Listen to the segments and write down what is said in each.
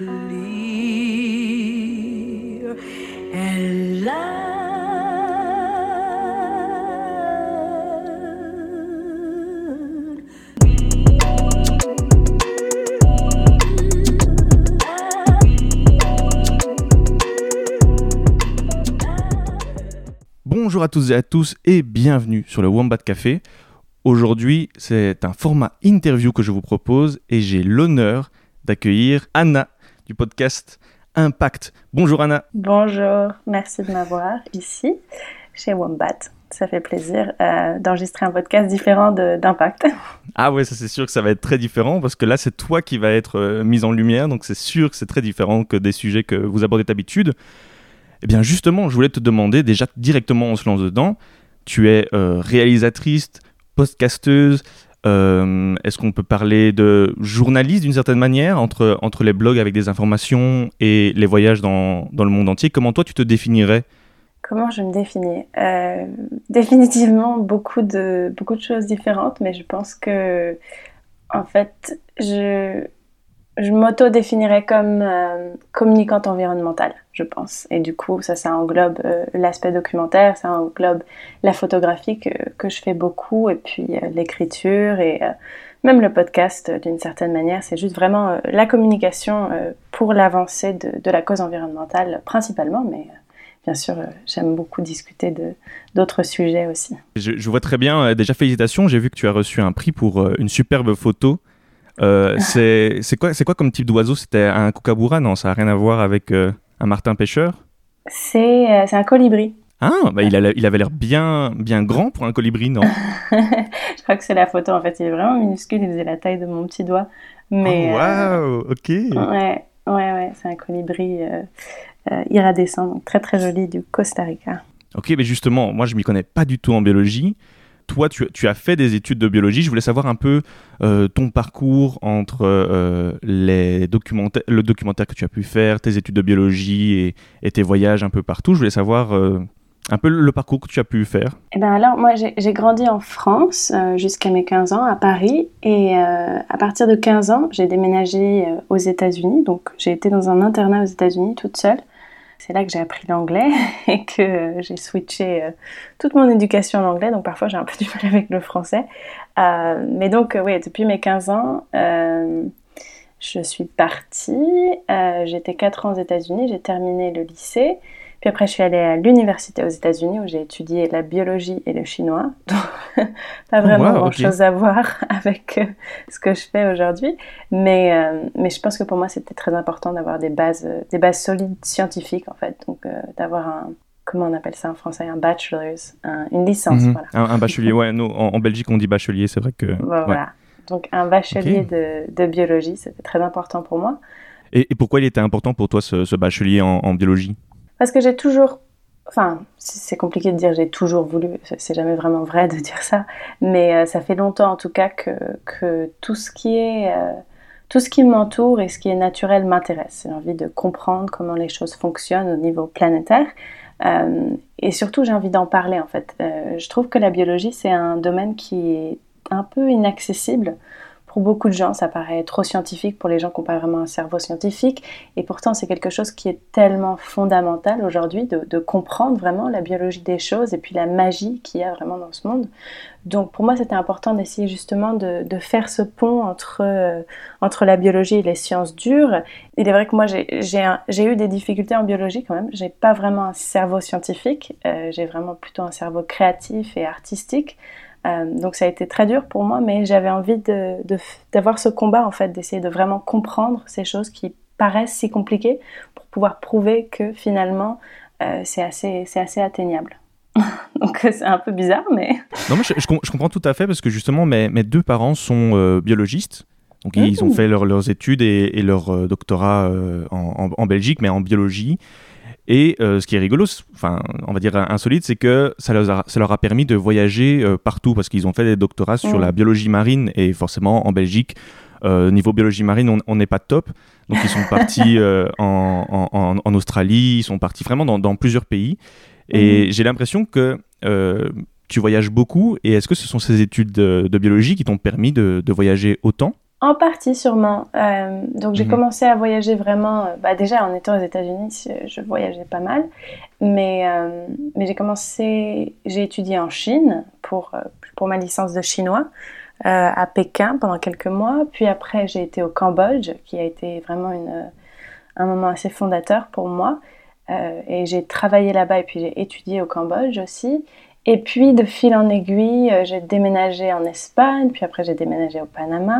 Bonjour à tous et à tous et bienvenue sur le Wombat Café. Aujourd'hui, c'est un format interview que je vous propose et j'ai l'honneur d'accueillir Anna du podcast Impact. Bonjour Anna. Bonjour, merci de m'avoir ici chez Wombat. Ça fait plaisir euh, d'enregistrer un podcast différent d'Impact. Ah ouais, ça c'est sûr que ça va être très différent parce que là c'est toi qui va être euh, mise en lumière, donc c'est sûr que c'est très différent que des sujets que vous abordez d'habitude. Eh bien justement, je voulais te demander, déjà directement on se lance dedans, tu es euh, réalisatrice, podcasteuse, euh, est-ce qu'on peut parler de journaliste d'une certaine manière entre, entre les blogs avec des informations et les voyages dans, dans le monde entier? Comment toi tu te définirais? Comment je me définis? Euh, Définitivement beaucoup de, beaucoup de choses différentes, mais je pense que, en fait, je, je m'auto-définirais comme euh, communicante environnementale, je pense. Et du coup, ça, ça englobe euh, l'aspect documentaire, ça englobe la photographie que, je fais beaucoup, et puis euh, l'écriture et euh, même le podcast d'une certaine manière. C'est juste vraiment la communication pour l'avancée de, la cause environnementale principalement, mais bien sûr, j'aime beaucoup discuter d'autres sujets aussi. Je, vois très bien, déjà félicitations, j'ai vu que tu as reçu un prix pour une superbe photo. Euh, c'est quoi, quoi comme type d'oiseau? C'était un kookaburra? Non, ça n'a rien à voir avec euh, un martin pêcheur? C'est euh, c'est un colibri. Ah, bah, il, a- il avait l'air bien, bien grand pour un colibri, non? Je crois que c'est la photo, en fait, il est vraiment minuscule, il faisait la taille de mon petit doigt. Mais Oh, euh, Waouh, ok. ouais, ouais, ouais, c'est un colibri euh, euh, iridescent, donc très très joli du Costa Rica. Ok, mais justement, moi je m'y connais pas du tout en biologie. Toi, tu, as fait des études de biologie. Je voulais savoir un peu euh, ton parcours entre euh, les le documentaire que tu as pu faire, tes études de biologie et, tes voyages un peu partout. Je voulais savoir euh, un peu le parcours que tu as pu faire. Eh ben alors, moi, j'ai grandi en France jusqu'à mes 15 ans, à Paris. Et à partir de 15 ans, j'ai déménagé aux États-Unis. Donc, j'ai été dans un internat aux États-Unis toute seule. C'est là que j'ai appris l'anglais et que j'ai switché euh, toute mon éducation en anglais. Donc, parfois, j'ai un peu du mal avec le français. Euh, mais donc, euh, oui, depuis mes 15 ans, je suis partie. J'étais 4 ans aux États-Unis. J'ai terminé le lycée. Puis après, je suis allée à l'université aux États-Unis où j'ai étudié la biologie et le chinois. Donc, pas vraiment wow, grand-chose à voir avec euh, ce que je fais aujourd'hui. Mais, euh, mais je pense que pour moi, c'était très important d'avoir des bases, euh, des bases solides scientifiques, en fait. Donc, d'avoir un, comment on appelle ça en français, un bachelor's, un- une licence, Mhm. voilà. un, un bachelier, ouais, nous, en, en Belgique on dit bachelier, c'est vrai que. Voilà, ouais. Donc, un bachelier de, de biologie, c'était très important pour moi. Et, et pourquoi il était important pour toi ce, ce bachelier en, en biologie? Parce que j'ai toujours. Enfin, c'est compliqué de dire j'ai toujours voulu, c'est jamais vraiment vrai de dire ça, mais euh, ça fait longtemps en tout cas que, tout ce qui est. euh, tout ce qui m'entoure et ce qui est naturel m'intéresse. J'ai envie de comprendre comment les choses fonctionnent au niveau planétaire. Euh, et surtout, j'ai envie d'en parler en fait. Je trouve que la biologie, c'est un domaine qui est un peu inaccessible pour beaucoup de gens. Ça paraît trop scientifique pour les gens qui n'ont pas vraiment un cerveau scientifique. Et pourtant, c'est quelque chose qui est tellement fondamental aujourd'hui de, comprendre vraiment la biologie des choses et puis la magie qu'il y a vraiment dans ce monde. Donc pour moi, c'était important d'essayer justement de, faire ce pont entre, euh, entre la biologie et les sciences dures. Il est vrai que moi, j'ai eu des difficultés en biologie quand même. J'ai pas vraiment un cerveau scientifique. Euh, j'ai vraiment plutôt un cerveau créatif et artistique. Euh, donc ça a été très dur pour moi, mais j'avais envie d'avoir ce combat en fait, d'essayer de vraiment comprendre ces choses qui paraissent si compliquées pour pouvoir prouver que finalement euh, c'est assez, assez atteignable. donc c'est un peu bizarre, mais Non, mais je, je com- je comprends tout à fait parce que justement, mes, mes deux parents sont euh, biologistes. Donc, ils ont Mmh. fait leur- leurs études et, et leur euh, doctorat euh, en, en- en Belgique, mais en biologie. Et euh, ce qui est rigolo, enfin, on va dire insolite, c'est que ça leur, a, ça leur a permis de voyager euh, partout parce qu'ils ont fait des doctorats sur la biologie marine et forcément en Belgique, euh, niveau biologie marine, on- n'est pas top. Donc ils sont partis euh, en, en- en- en Australie, ils sont partis vraiment dans, dans plusieurs pays. Et j'ai l'impression que euh, tu voyages beaucoup. Et est-ce que ce sont ces études de, de biologie qui t'ont permis de, de voyager autant? En partie, sûrement. Euh, donc, j'ai Mhm. commencé à voyager vraiment. euh, bah, déjà, en étant aux États-Unis, euh, je voyageais pas mal. Mais, euh, mais j'ai commencé. J'ai étudié en Chine pour, pour ma licence de chinois euh, à Pékin pendant quelques mois. Puis après, j'ai été au Cambodge, qui a été vraiment une, un moment assez fondateur pour moi. Et j'ai travaillé là-bas et puis j'ai étudié au Cambodge aussi. Et puis, de fil en aiguille, j'ai déménagé en Espagne, puis après j'ai déménagé au Panama.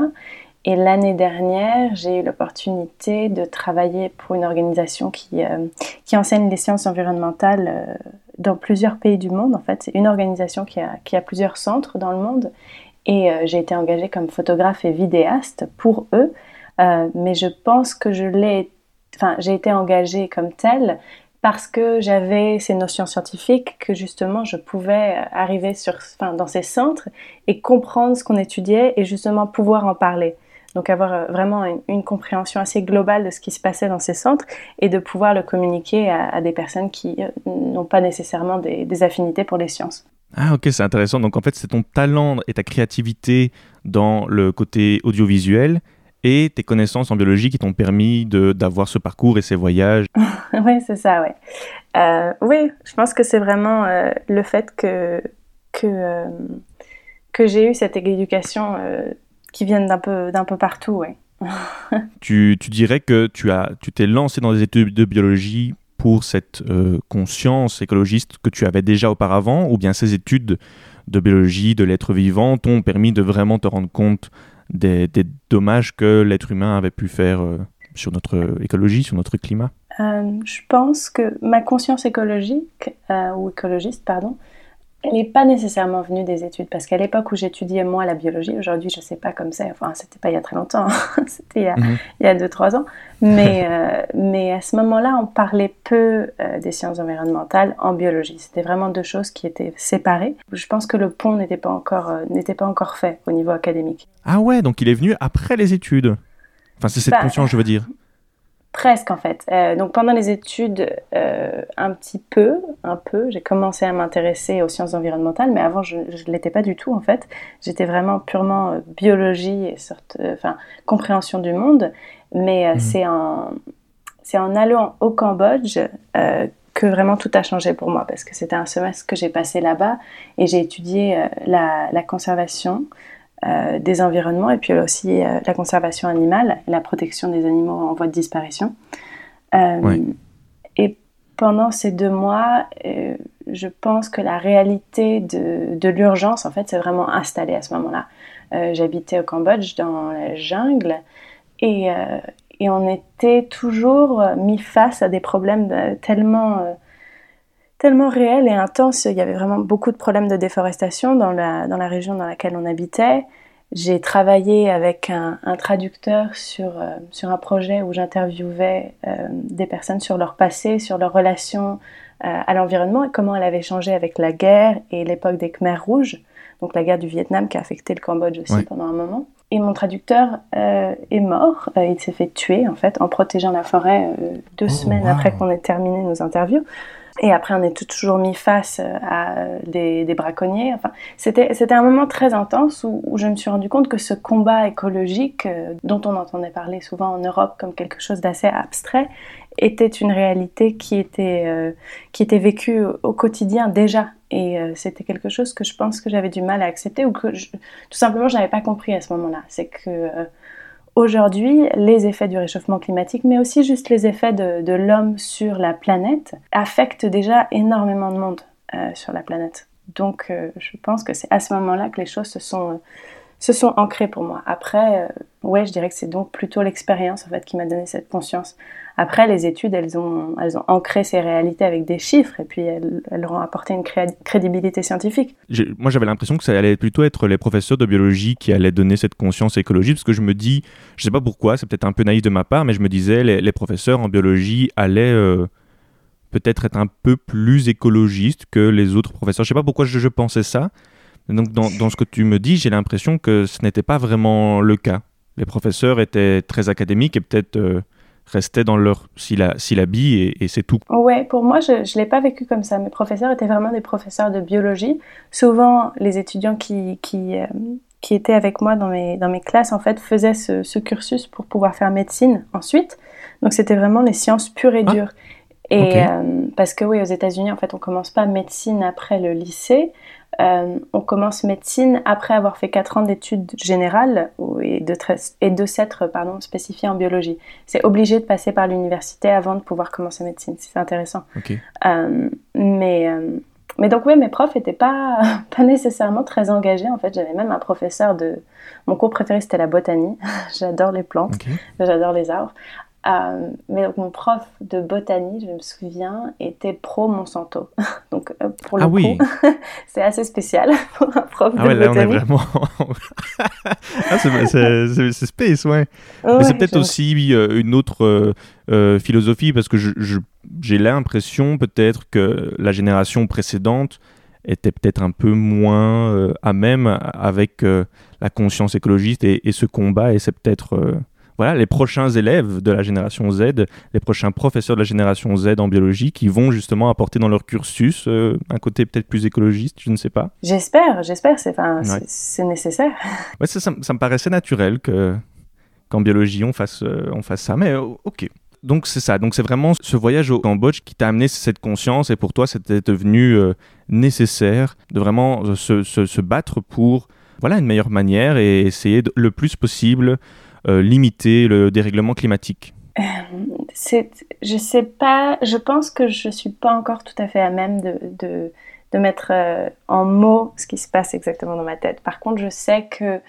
Et l'année dernière, j'ai eu l'opportunité de travailler pour une organisation qui, euh, enseigne les sciences environnementales euh, dans plusieurs pays du monde. En fait, c'est une organisation qui a, plusieurs centres dans le monde. Et euh, j'ai été engagée comme photographe et vidéaste pour eux. Mais je pense que je l'ai, enfin, j'ai été engagée comme telle parce que j'avais ces notions scientifiques que justement je pouvais arriver sur, enfin, dans ces centres et comprendre ce qu'on étudiait et justement pouvoir en parler. Donc avoir euh, vraiment une, une compréhension assez globale de ce qui se passait dans ces centres et de pouvoir le communiquer à, à des personnes qui euh, n'ont pas nécessairement des, des affinités pour les sciences. Ah ok, c'est intéressant. Donc en fait, c'est ton talent et ta créativité dans le côté audiovisuel et tes connaissances en biologie qui t'ont permis d'avoir ce parcours et ces voyages. oui, c'est ça, ouais. Euh, oui, je pense que c'est vraiment euh, le fait que, que, euh, que j'ai eu cette éducation qui vient d'un peu, d'un peu partout, ouais. Tu, tu dirais que tu as, tu t'es lancé dans des études de biologie pour cette euh, conscience écologiste que tu avais déjà auparavant, ou bien ces études de biologie, de l'être vivant, t'ont permis de vraiment te rendre compte des, des dommages que l'être humain avait pu faire euh, sur notre écologie, sur notre climat? Euh, je pense que ma conscience écologique, ou écologiste, pardon, elle n'est pas nécessairement venue des études, parce qu'à l'époque où j'étudiais moi la biologie, aujourd'hui je sais pas comme ça, enfin c'était pas il y a très longtemps, hein, c'était il y a, Mhm. il y a 2-3 ans, mais, euh, mais à ce moment-là on parlait peu euh, des sciences environnementales en biologie, c'était vraiment deux choses qui étaient séparées. Je pense que le pont n'était pas, encore, euh, n'était pas encore fait au niveau académique. Ah ouais, donc il est venu après les études. Enfin, c'est cette Bah, conscience, je veux dire. Presque en fait. Euh, donc pendant les études, euh, un petit peu, un peu, j'ai commencé à m'intéresser aux sciences environnementales, mais avant je ne l'étais pas du tout en fait. J'étais vraiment purement euh, biologie et sorte, enfin compréhension du monde. Mais Mhm. c'est en c'est en allant au Cambodge que vraiment tout a changé pour moi parce que c'était un semestre que j'ai passé là-bas et j'ai étudié la, la conservation euh, des environnements et puis aussi euh, la conservation animale la protection des animaux en voie de disparition. Euh. Et pendant ces deux mois, je pense que la réalité de, de l'urgence, en fait, s'est vraiment installée à ce moment-là. J'habitais au Cambodge, dans la jungle, et, et on était toujours mis face à des problèmes tellement, tellement réels et intenses. Il y avait vraiment beaucoup de problèmes de déforestation dans la, dans la région dans laquelle on habitait. J'ai travaillé avec un, un traducteur sur, euh, sur un projet où j'interviewais euh, des personnes sur leur passé, sur leur relation euh, à l'environnement et comment elle avait changé avec la guerre et l'époque des Khmers rouges, donc la guerre du Vietnam qui a affecté le Cambodge aussi pendant un moment. Et mon traducteur est mort, il s'est fait tuer en fait en protégeant la forêt deux Oh, semaines wow. après qu'on ait terminé nos interviews. Et après, on est toujours mis face euh, à euh, des, braconniers. Enfin, c'était, un moment très intense où, je me suis rendu compte que ce combat écologique, euh, dont on entendait parler souvent en Europe comme quelque chose d'assez abstrait, était une réalité qui était, qui était vécue au, quotidien déjà. Et c'était quelque chose que je pense que j'avais du mal à accepter ou que je- tout simplement je n'avais pas compris à ce moment-là. C'est que aujourd'hui, les effets du réchauffement climatique, mais aussi juste les effets de, l'homme sur la planète, affectent déjà énormément de monde euh, sur la planète. Donc euh, je pense que c'est à ce moment-là que les choses se sont, euh, se sont ancrées pour moi. Après, euh, ouais, je dirais que c'est donc plutôt l'expérience en fait qui m'a donné cette conscience. Après, les études, elles ont, elles ont ancré ces réalités avec des chiffres et puis elles, elles leur ont apporté une cré- crédibilité scientifique. Moi, j'avais l'impression que ça allait plutôt être les professeurs de biologie qui allaient donner cette conscience écologique, parce que je me dis, je sais pas pourquoi, c'est peut-être un peu naïf de ma part, mais je me disais, les, les professeurs en biologie allaient euh, peut-être être un peu plus écologistes que les autres professeurs. Je sais pas pourquoi je, je pensais ça. Donc, dans, dans ce que tu me dis, j'ai l'impression que ce n'était pas vraiment le cas. Les professeurs étaient très académiques et peut-être euh, restaient dans leur sylla- syllabie et, et c'est tout. Ouais, pour moi, je ne l'ai pas vécu comme ça. Mes professeurs étaient vraiment des professeurs de biologie. Souvent, les étudiants qui, qui, euh, qui étaient avec moi dans mes, dans mes classes, en fait, faisaient ce, ce cursus pour pouvoir faire médecine ensuite. Donc, c'était vraiment les sciences pures et Ah, dures. Et euh, parce que oui, aux États-Unis, en fait, on commence pas médecine après le lycée. Euh, on commence médecine après avoir fait 4 ans d'études générales et de, tre- et de s'être pardon, spécifié en biologie. C'est obligé de passer par l'université avant de pouvoir commencer médecine. C'est intéressant. Euh, mais, mais donc, oui, mes profs n'étaient pas, pas nécessairement très engagés. En fait, j'avais même un professeur de. Mon cours préféré, c'était la botanie. J'adore les plantes, j'adore les arbres. Euh, mais donc, mon prof de botanie, je me souviens, était pro Monsanto. donc, euh, pour le Ah coup, oui. c'est assez spécial pour un prof Ah de ouais, là on est botanie. vraiment. ah, c'est- space, ouais. Mais c'est peut-être je- aussi euh, une autre philosophie parce que j'ai l'impression peut-être que la génération précédente était peut-être un peu moins à même avec la conscience écologiste et, et ce combat et c'est peut-être voilà les prochains élèves de la génération Z, les prochains professeurs de la génération Z en biologie qui vont justement apporter dans leur cursus euh, un côté peut-être plus écologiste, je ne sais pas. J'espère, j'espère, c'est Ouais. nécessaire. Ouais, ça, ça, me- ça me paraissait naturel que qu'en biologie on fasse, euh, on fasse ça, mais euh, ok. Donc c'est ça, donc c'est vraiment ce voyage au Cambodge qui t'a amené cette conscience et pour toi c'était devenu euh, nécessaire de vraiment se, se- se battre pour voilà une meilleure manière et essayer de, le plus possible limiter le dérèglement climatique. C'est, je sais pas, je pense que je suis pas encore tout à fait à même de, de, mettre euh, en mots ce qui se passe exactement dans ma tête. Par contre, je sais que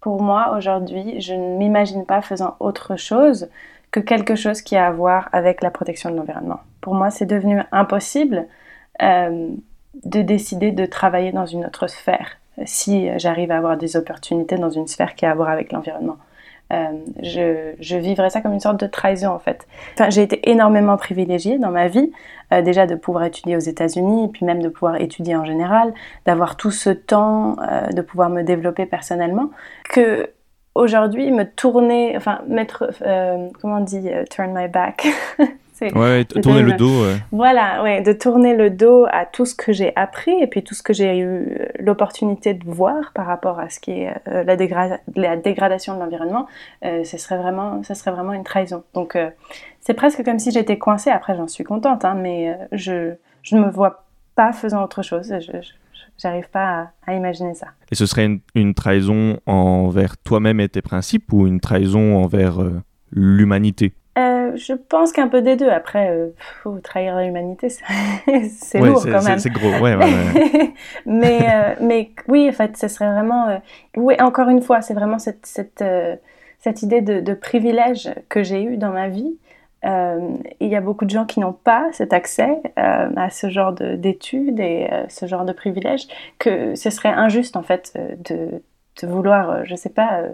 pour moi, aujourd'hui, je ne m'imagine pas faisant autre chose que quelque chose qui a à voir avec la protection de l'environnement. Pour moi, c'est devenu impossible euh, de décider de travailler dans une autre sphère si j'arrive à avoir des opportunités dans une sphère qui a à voir avec l'environnement. Euh, je, vivrais ça comme une sorte de trahison en fait. Enfin, j'ai été énormément privilégiée dans ma vie, euh, déjà de pouvoir étudier aux États-Unis, et puis même de pouvoir étudier en général, d'avoir tout ce temps, euh, de pouvoir me développer personnellement, que aujourd'hui me tourner, enfin mettre, comment on dit, turn my back? Ouais, tourner le dos. ouais. voilà, ouais, de tourner le dos à tout ce que j'ai appris et puis tout ce que j'ai eu euh, l'opportunité de voir par rapport à ce qui est euh, la, dégra- la dégradation de l'environnement, euh, ce serait vraiment, serait vraiment une trahison. Donc euh, c'est presque comme si j'étais coincée. Après, j'en suis contente, hein, mais je, je ne me vois pas faisant autre chose. Je, je- j'arrive pas à, à imaginer ça. Et ce serait une, une trahison envers toi-même et tes principes ou une trahison envers euh, l'humanité? Euh, je pense qu'un peu des deux. Après, euh, faut trahir l'humanité, c'est Ouais, lourd quand même. C'est gros, ouais, ouais, ouais. mais, euh, mais oui, en fait, ce serait vraiment. euh, oui, encore une fois, c'est vraiment cette, cette, euh, cette idée de, de privilège que j'ai eu dans ma vie. Euh, Il y a beaucoup de gens qui n'ont pas cet accès euh, à ce genre de- d'études et euh, ce genre de privilèges, que ce serait injuste, en fait, de, de vouloir, je sais pas, euh,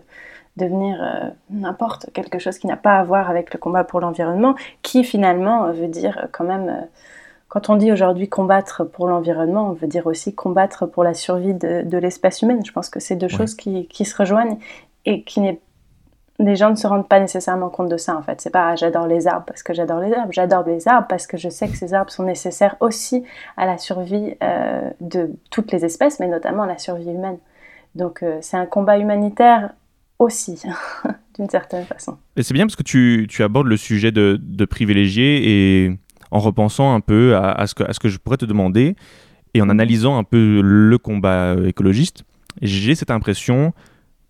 devenir euh, n'importe quelque chose qui n'a pas à voir avec le combat pour l'environnement, qui finalement euh, veut dire euh, quand même. quand on dit aujourd'hui combattre pour l'environnement, on veut dire aussi combattre pour la survie de, de l'espèce humaine. Je pense que c'est deux Ouais. choses qui, qui se rejoignent et qui n'est les gens ne se rendent pas nécessairement compte de ça en fait. C'est pas ah, j'adore les arbres parce que j'adore les arbres, j'adore les arbres parce que je sais que ces arbres sont nécessaires aussi à la survie euh, de toutes les espèces, mais notamment à la survie humaine. Donc euh, c'est un combat humanitaire aussi, d'une certaine façon. Et c'est bien parce que tu, tu abordes le sujet de, de privilégiés et en repensant un peu à, à ce que, à ce que je pourrais te demander et en analysant un peu le combat euh, écologiste, j'ai cette impression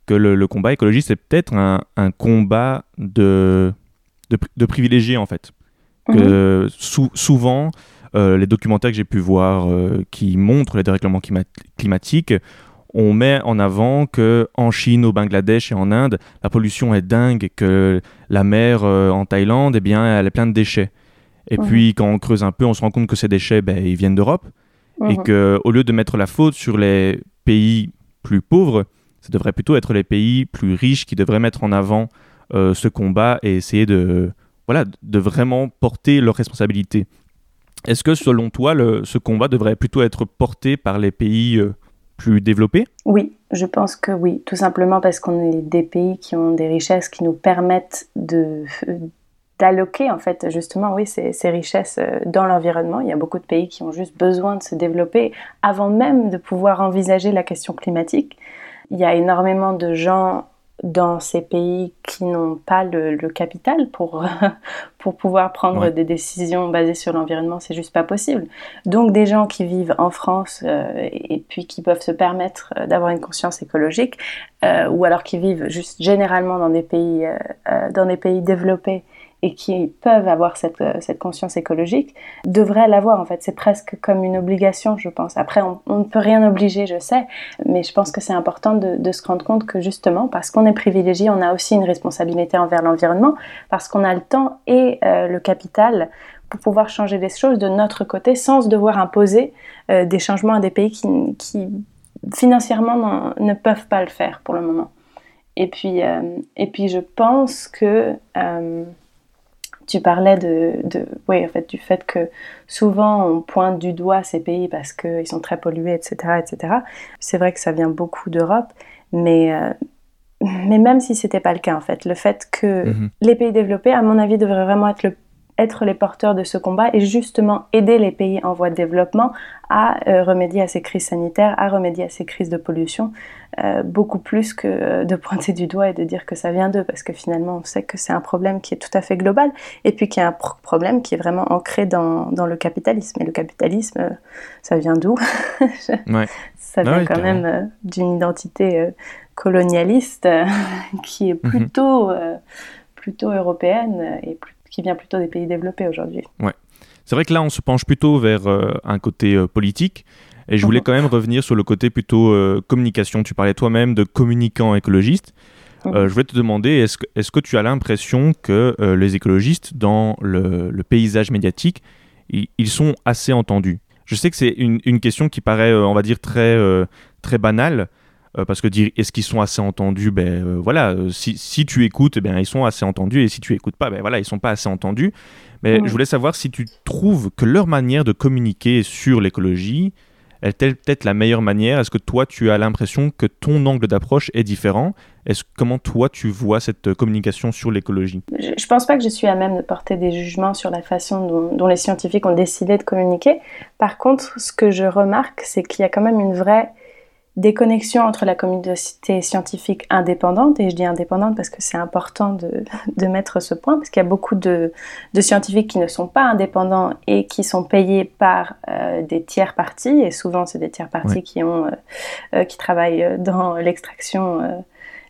que le, le combat écologiste est peut-être un, un combat de, de, pri- de privilégiés en fait. Mhm. Que sou- souvent, euh, les documentaires que j'ai pu voir euh, qui montrent les dérèglements climat- climatiques, on met en avant que en Chine, au Bangladesh et en Inde, la pollution est dingue, que la mer euh, en Thaïlande, eh bien, elle est pleine de déchets. Et puis, quand on creuse un peu, on se rend compte que ces déchets, ben, ils viennent d'Europe. Et que au lieu de mettre la faute sur les pays plus pauvres, ça devrait plutôt être les pays plus riches qui devraient mettre en avant euh, ce combat et essayer de, voilà, de vraiment porter leurs responsabilités. Est-ce que selon toi, le- ce combat devrait plutôt être porté par les pays euh, plus développés Oui, je pense que oui, tout simplement parce qu'on est des pays qui ont des richesses qui nous permettent de d'alloquer en fait justement oui ces, ces richesses euh, dans l'environnement. Il y a beaucoup de pays qui ont juste besoin de se développer avant même de pouvoir envisager la question climatique. il y a énormément de gens dans ces pays qui n'ont pas le, capital pour, pour pouvoir prendre des décisions basées sur l'environnement, c'est juste pas possible. Donc des gens qui vivent en France euh, et puis qui peuvent se permettre euh, d'avoir une conscience écologique, euh, ou alors qui vivent juste généralement dans des pays, dans des pays développés et qui peuvent avoir cette, euh, conscience écologique devraient l'avoir en fait. C'est presque comme une obligation, je pense. Après, on, ne peut rien obliger, je sais, mais je pense que c'est important de, se rendre compte que justement, parce qu'on est privilégié, on a aussi une responsabilité envers l'environnement, parce qu'on a le temps et euh, le capital pour pouvoir changer les choses de notre côté sans devoir imposer euh, des changements à des pays qui, qui financièrement ne peuvent pas le faire pour le moment. Et puis, et puis je pense que tu parlais de, oui, en fait, du fait que souvent on pointe du doigt ces pays parce qu'ils sont très pollués, etc. etc. C'est vrai que ça vient beaucoup d'Europe, mais, euh, mais même si ce n'était pas le cas, en fait, le fait que mhm. les pays développés, à mon avis, devraient vraiment être le être les porteurs de ce combat et justement aider les pays en voie de développement à euh, remédier à ces crises sanitaires, à remédier à ces crises de pollution, euh, beaucoup plus que euh, de pointer du doigt et de dire que ça vient d'eux, parce que finalement on sait que c'est un problème qui est tout à fait global et puis qui est un problème qui est vraiment ancré dans, dans le capitalisme. Et le capitalisme, ça vient d'où? Ça vient quand même d'une identité colonialiste qui est mhm. plutôt, plutôt européenne et plutôt qui vient plutôt des pays développés aujourd'hui. Ouais. C'est vrai que là, on se penche plutôt vers euh, un côté euh, politique. Et je voulais mhm. quand même revenir sur le côté plutôt euh, communication. Tu parlais toi-même de communicants écologistes. Mhm. je voulais te demander, est-ce que, est que tu as l'impression que les écologistes, dans le, paysage médiatique, ils, sont assez entendus? Je sais que c'est une, une, question qui paraît, on va dire, très, très banale, euh, parce que dire est-ce qu'ils sont assez entendus? Ben euh, voilà euh, si, si, tu écoutes eh bien ils sont assez entendus et si tu écoutes pas ben voilà ils sont pas assez entendus. Mais je voulais savoir si tu trouves que leur manière de communiquer sur l'écologie est peut-être la meilleure manière? Est-ce que toi, tu as l'impression que ton angle d'approche est différent? Est-ce comment toi, tu vois cette communication sur l'écologie? Je ne pense pas que je suis à même de porter des jugements sur la façon dont, dont, les scientifiques ont décidé de communiquer. Par contre, ce que je remarque, c'est qu'il y a quand même une vraie des connexions entre la communauté scientifique indépendante, et je dis indépendante parce que c'est important de, de, mettre ce point, parce qu'il y a beaucoup de, de, scientifiques qui ne sont pas indépendants et qui sont payés par euh, des tiers parties, et souvent c'est des tiers parties qui, ont, euh, euh, qui travaillent dans l'extraction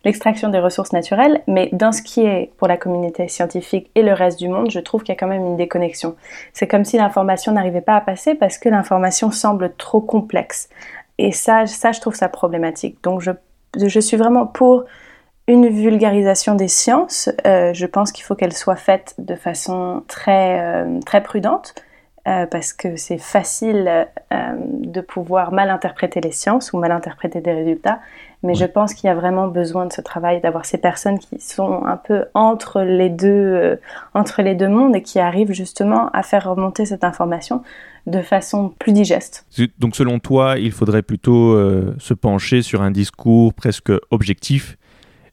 l'extraction des ressources naturelles, mais dans ce qui est pour la communauté scientifique et le reste du monde, je trouve qu'il y a quand même une déconnexion. C'est comme si l'information n'arrivait pas à passer parce que l'information semble trop complexe. Et ça, ça, je trouve ça problématique. Donc, je, je suis vraiment pour une vulgarisation des sciences. Euh, je pense qu'il faut qu'elle soit faite de façon très, euh, très prudente. Euh, parce que c'est facile de pouvoir mal interpréter les sciences ou mal interpréter des résultats, mais je pense qu'il y a vraiment besoin de ce travail, d'avoir ces personnes qui sont un peu entre les deux, entre les deux mondes et qui arrivent justement à faire remonter cette information de façon plus digeste. Donc selon toi, il faudrait plutôt euh, se pencher sur un discours presque objectif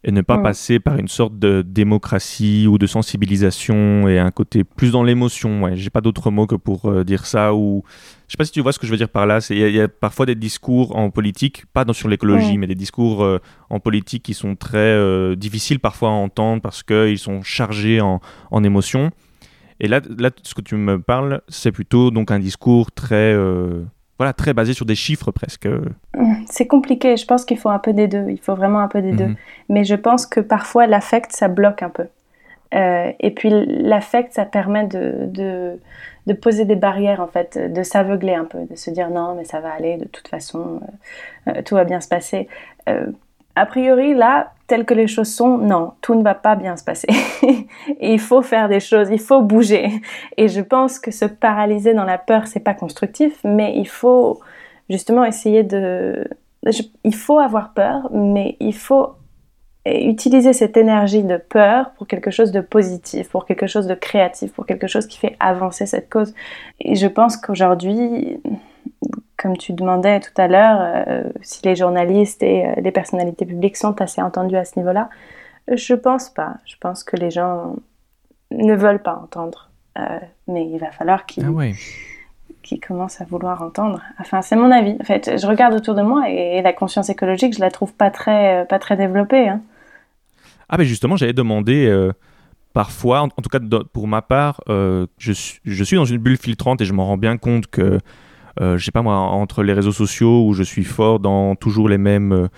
et ne pas mm. passer par une sorte de démocratie ou de sensibilisation et un côté plus dans l'émotion. Ouais, j'ai pas d'autre mot que pour euh, dire ça. Ou je sais pas si tu vois ce que je veux dire par là. Il y, a parfois des discours en politique, pas dans, sur l'écologie, mm. mais des discours euh, en politique qui sont très difficiles parfois à entendre parce qu'ils sont chargés en, en émotions. Et là, là, ce que tu me parles, c'est plutôt donc un discours très, euh, voilà, très basé sur des chiffres presque. C'est compliqué. Je pense qu'il faut un peu des deux. Il faut vraiment un peu des deux. Mhm. Mais je pense que parfois l'affect, ça bloque un peu. Euh, et puis l'affect, ça permet de, de, de, poser des barrières en fait, de s'aveugler un peu, de se dire non, mais ça va aller. De toute façon, euh, tout va bien se passer a priori, là, tel que les choses sont, non, tout ne va pas bien se passer. il faut faire des choses, il faut bouger. Et je pense que se paralyser dans la peur, c'est pas constructif, mais il faut justement essayer de. il faut avoir peur, mais il faut utiliser cette énergie de peur pour quelque chose de positif, pour quelque chose de créatif, pour quelque chose qui fait avancer cette cause. Et je pense qu'aujourd'hui, comme tu demandais tout à l'heure, euh, si les journalistes et euh, les personnalités publiques sont assez entendus à ce niveau-là, je pense pas. Je pense que les gens ne veulent pas entendre. Euh, mais il va falloir qu'ils qui commencent à vouloir entendre. Enfin, c'est mon avis. En fait, je regarde autour de moi et, la conscience écologique, je la trouve pas très, pas très développée. Hein. Ah, mais justement, j'avais demandé euh, parfois, en, tout cas pour ma part, je, je, suis dans une bulle filtrante et je m'en rends bien compte que, je sais pas moi, entre les réseaux sociaux où je suis fort dans toujours les mêmes,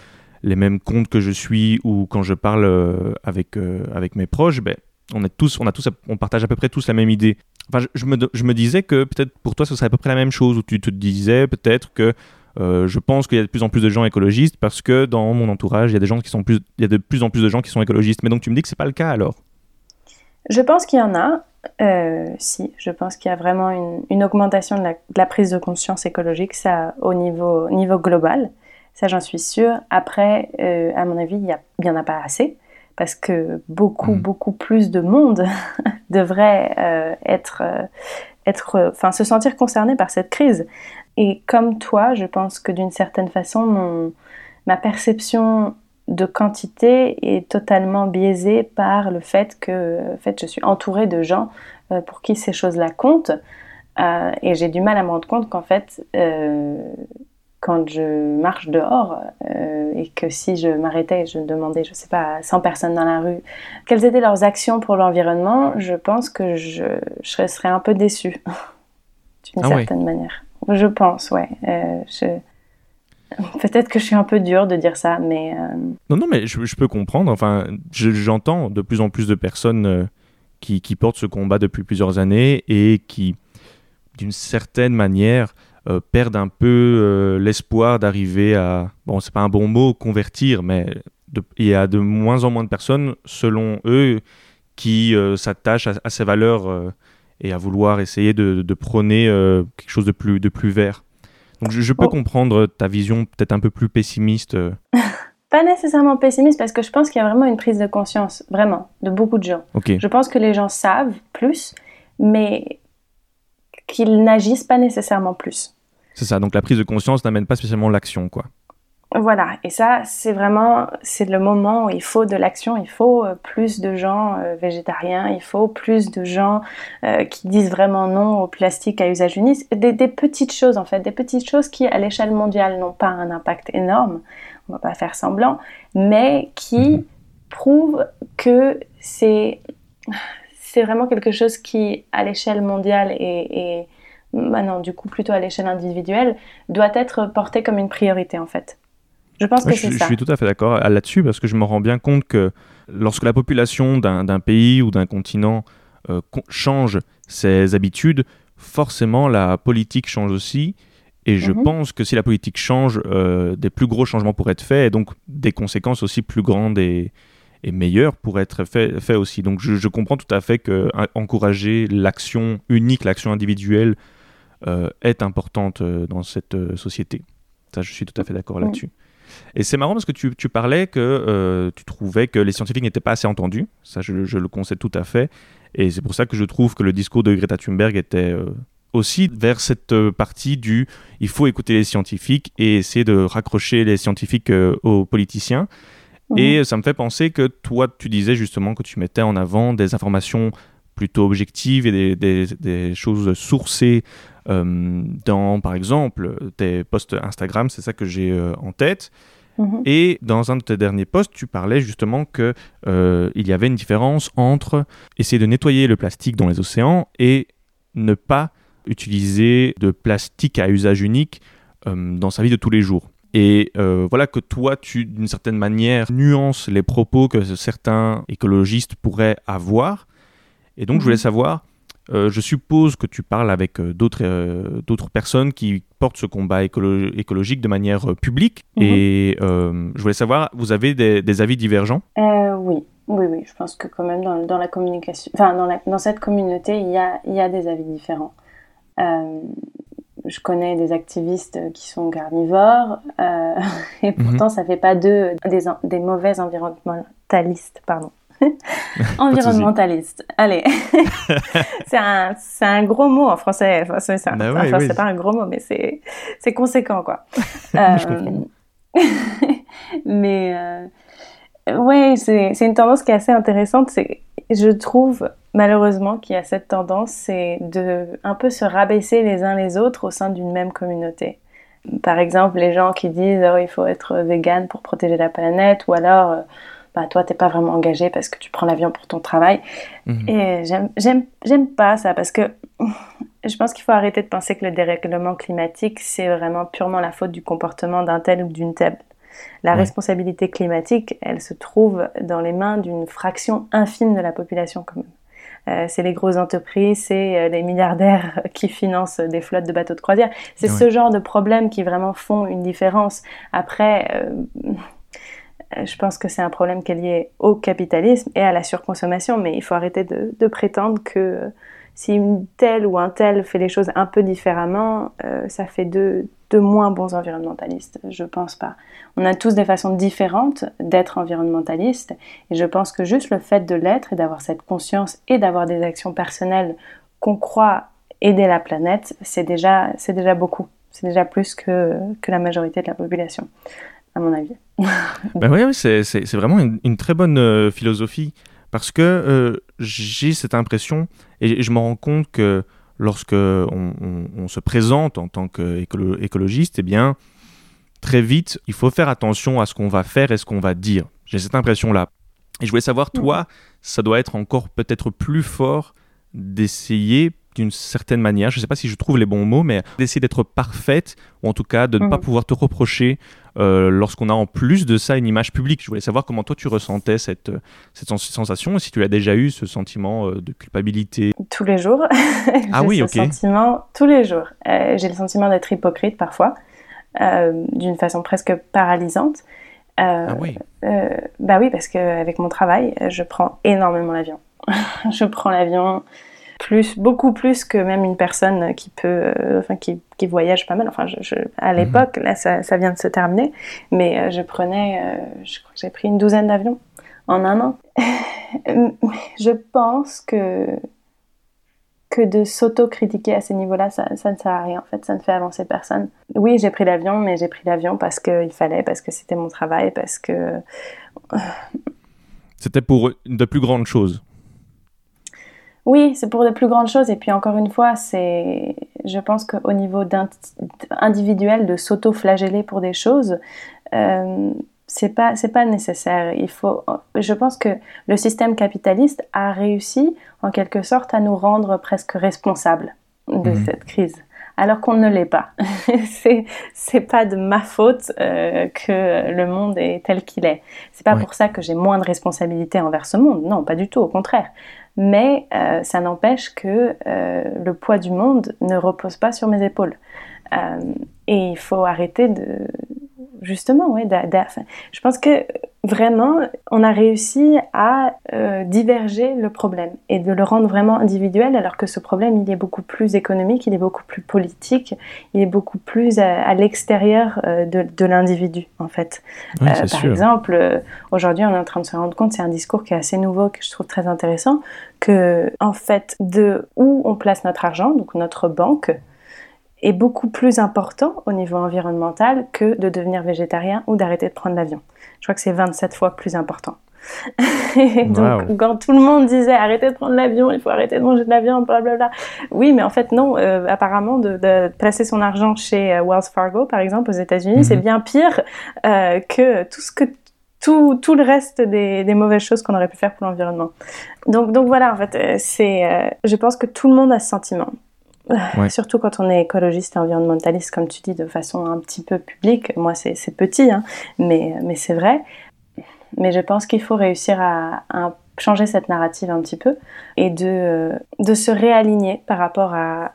les mêmes comptes que je suis ou quand je parle avec, avec mes proches, ben, on, est tous, on, a tous, on partage à peu près tous la même idée. Enfin, je, me, je me disais que peut-être pour toi ce serait à peu près la même chose, où tu te disais peut-être que euh, je pense qu'il y a de plus en plus de gens écologistes parce que dans mon entourage, il y a des gens qui sont plus, il y a de plus en plus de gens qui sont écologistes. Mais donc tu me dis que c'est pas le cas alors? Je pense qu'il y en a. Euh, si, je pense qu'il y a vraiment une, augmentation de la, prise de conscience écologique, ça au niveau, niveau global. Ça, j'en suis sûre. Après, euh, à mon avis, il n'y en a pas assez parce que beaucoup, hmm. beaucoup plus de monde devrait être, être, enfin, se sentir concerné par cette crise. Et comme toi, je pense que d'une certaine façon, ma perception de quantité est totalement biaisée par le fait que en fait, je suis entourée de gens euh, pour qui ces choses-là comptent. Euh, et j'ai du mal à me rendre compte qu'en fait, euh, quand je marche dehors et que si je m'arrêtais et je demandais, je sais pas, à 100 personnes dans la rue, quelles étaient leurs actions pour l'environnement, je pense que je, serais un peu déçue d'une ah certaine manière. Je pense, ouais. peut-être que je suis un peu dure de dire ça, mais... Euh, non, non, mais je, peux comprendre. Enfin, j'entends de plus en plus de personnes euh, qui, portent ce combat depuis plusieurs années et qui, d'une certaine manière, perdent un peu l'espoir d'arriver à... Bon, c'est pas un bon mot, convertir, mais il y a de moins en moins de personnes, selon eux, qui s'attachent à, ces valeurs et à vouloir essayer de, prôner euh, quelque chose de de plus vert. Donc je, peux oh. comprendre ta vision peut-être un peu plus pessimiste. Euh. Pas nécessairement pessimiste parce que je pense qu'il y a vraiment une prise de conscience, vraiment, de beaucoup de gens. Je pense que les gens savent plus, mais qu'ils n'agissent pas nécessairement plus. C'est ça, donc la prise de conscience n'amène pas spécialement l'action, quoi. Voilà, et ça, c'est vraiment, c'est le moment où il faut de l'action, il faut euh, plus de gens euh, végétariens, il faut plus de gens euh, qui disent vraiment non au plastique à usage unique, des, petites choses en fait, des petites choses qui à l'échelle mondiale n'ont pas un impact énorme, on va pas faire semblant, mais qui mhm. prouvent que c'est, c'est vraiment quelque chose qui à l'échelle mondiale et, et bah non, du coup plutôt à l'échelle individuelle, doit être porté comme une priorité en fait. Je pense que c'est ça. Je suis tout à fait d'accord là-dessus parce que je me rends bien compte que lorsque la population d'un pays ou d'un continent euh, change ses habitudes, forcément la politique change aussi. Et je mhm. pense que si la politique change, euh, des plus gros changements pourraient être faits et donc des conséquences aussi plus grandes et, meilleures pourraient être faits fait aussi. Donc je, comprends tout à fait que encourager l'action unique, l'action individuelle euh, est importante dans cette société. Ça, je suis tout à fait d'accord là-dessus. Et c'est marrant parce que tu, parlais que euh, tu trouvais que les scientifiques n'étaient pas assez entendus. Ça, je, le concède tout à fait. Et c'est pour ça que je trouve que le discours de Greta Thunberg était euh, aussi vers cette euh, partie du il faut écouter les scientifiques et essayer de raccrocher les scientifiques aux politiciens. Mhm. Et ça me fait penser que toi, tu disais justement que tu mettais en avant des informations plutôt objectives et des, des choses sourcées euh, dans, par exemple, tes posts Instagram, c'est ça que j'ai euh, en tête. Mhm. Et dans un de tes derniers posts, tu parlais justement qu'il euh, y avait une différence entre essayer de nettoyer le plastique dans les océans et ne pas utiliser de plastique à usage unique dans sa vie de tous les jours. Et voilà que toi, tu, d'une certaine manière, nuances les propos que certains écologistes pourraient avoir. Et donc, je voulais mhm. savoir, euh, je suppose que tu parles avec euh, euh, d'autres personnes qui portent ce combat écologique de manière publique. Mhm. Et je voulais savoir, vous avez des, avis divergents? Oui, oui, oui. Je pense que quand même dans, la communication, enfin dans, dans, cette communauté, il y a, il y a des avis différents. je connais des activistes qui sont carnivores et mhm. pourtant ça fait pas d'eux des, des mauvais environnementalistes, pardon. Environnementaliste. Allez. c'est un, un, gros mot en français. Enfin, c'est bah pas un gros mot, mais c'est conséquent, quoi. euh, mais euh, ouais, c'est une tendance qui est assez intéressante. Je trouve malheureusement qu'il y a cette tendance, c'est de un peu se rabaisser les uns les autres au sein d'une même communauté. Par exemple, les gens qui disent oh, il faut être vegan pour protéger la planète, ou alors euh, bah, toi, t'es pas vraiment engagé parce que tu prends l'avion pour ton travail. Mhm. Et j'aime- pas ça parce que je pense qu'il faut arrêter de penser que le dérèglement climatique, c'est vraiment purement la faute du comportement d'un tel ou d'une telle. La Ouais. responsabilité climatique, elle se trouve dans les mains d'une fraction infime de la population quand même. Euh, c'est les grosses entreprises, c'est euh, les milliardaires qui financent des flottes de bateaux de croisière. C'est Ouais. ce genre de problèmes qui vraiment font une différence. Après, euh, je pense que c'est un problème qui est lié au capitalisme et à la surconsommation, mais il faut arrêter de, prétendre que euh, si une telle ou un tel fait les choses un peu différemment, euh, ça fait de, moins bons environnementalistes. Je pense pas. On a tous des façons différentes d'être environnementaliste et je pense que juste le fait de l'être et d'avoir cette conscience et d'avoir des actions personnelles qu'on croit aider la planète, c'est déjà, déjà beaucoup. C'est déjà plus que, que la majorité de la population, à mon avis. Ben ouais, c'est, vraiment une, une très bonne euh, philosophie parce que euh, j'ai cette impression et je me rends compte que lorsque on, on- on se présente en tant qu'écologiste, eh bien, très vite, il faut faire attention à ce qu'on va faire et ce qu'on va dire. J'ai cette impression-là. Et je voulais savoir, toi, ça doit être encore peut-être plus fort d'essayer d'une certaine manière, je ne sais pas si je trouve les bons mots, mais d'essayer d'être parfaite, ou en tout cas de ne pas Mhm. pouvoir te reprocher euh, lorsqu'on a en plus de ça une image publique. Je voulais savoir comment toi tu ressentais cette, euh, cette sens- sensation, et si tu as déjà eu ce sentiment euh, de culpabilité. tous les jours. Ah oui, ce ok. sentiment tous les jours. Euh, j'ai le sentiment d'être hypocrite parfois, d'une façon presque paralysante. Ah oui. bah oui, parce qu'avec mon travail, je prends énormément l'avion. je prends l'avion plus, beaucoup plus que même une personne qui peut, euh, enfin qui, qui voyage pas mal. Enfin, je, je- à l'époque, là, ça, ça vient de se terminer, mais euh, je prenais, euh, je crois que j'ai pris une douzaine d'avions en un an. je pense que que de s'auto-critiquer à ces niveaux-là, ça, ça ne sert à rien en fait, ça ne fait avancer personne. Oui, j'ai pris l'avion, mais j'ai pris l'avion parce qu'il fallait, parce que c'était mon travail, parce que C'était pour de plus grandes choses. Oui, c'est pour de plus grandes choses. Et puis encore une fois, c'est, je pense qu'au niveau individuel, de s'auto-flageller pour des choses, euh, c'est pas, c'est pas nécessaire. Il faut, je pense que le système capitaliste a réussi, en quelque sorte, à nous rendre presque responsables de Mhm. cette crise. Alors qu'on ne l'est pas. c'est, c'est pas de ma faute euh, que le monde est tel qu'il est. C'est pas pour ça que j'ai moins de responsabilité envers ce monde. Non, pas du tout, au contraire. Mais euh, ça n'empêche que euh, le poids du monde ne repose pas sur mes épaules. Euh, et il faut arrêter de... Justement, oui. je pense que vraiment, on a réussi à euh, diverger le problème et de le rendre vraiment individuel, alors que ce problème, il est beaucoup plus économique, il est beaucoup plus politique, il est beaucoup plus à, à l'extérieur euh, de, de l'individu, en fait. Ouais, Euh, par sûr. exemple, aujourd'hui, on est en train de se rendre compte, c'est un discours qui est assez nouveau, que je trouve très intéressant, que en fait, de où on place notre argent, donc notre banque, est beaucoup plus important au niveau environnemental que de devenir végétarien ou d'arrêter de prendre l'avion. Je crois que c'est 27 fois plus important. Et donc, Wow. quand tout le monde disait arrêtez de prendre l'avion, il faut arrêter de manger de la viande, blablabla. Oui, mais en fait, non. euh, apparemment, de, de placer son argent chez euh, Wells Fargo, par exemple, aux États-Unis, Mhm. c'est bien pire euh, que tout ce que tout, tout le reste des, des mauvaises choses qu'on aurait pu faire pour l'environnement. Donc, donc voilà, en fait, euh, c'est, euh, je pense que tout le monde a ce sentiment. Ouais. Surtout quand on est écologiste et environnementaliste, comme tu dis, de façon un petit peu publique. Moi, c'est petit, hein, mais, mais c'est vrai. Mais je pense qu'il faut réussir à, à changer cette narrative un petit peu et de, euh, de se réaligner par rapport à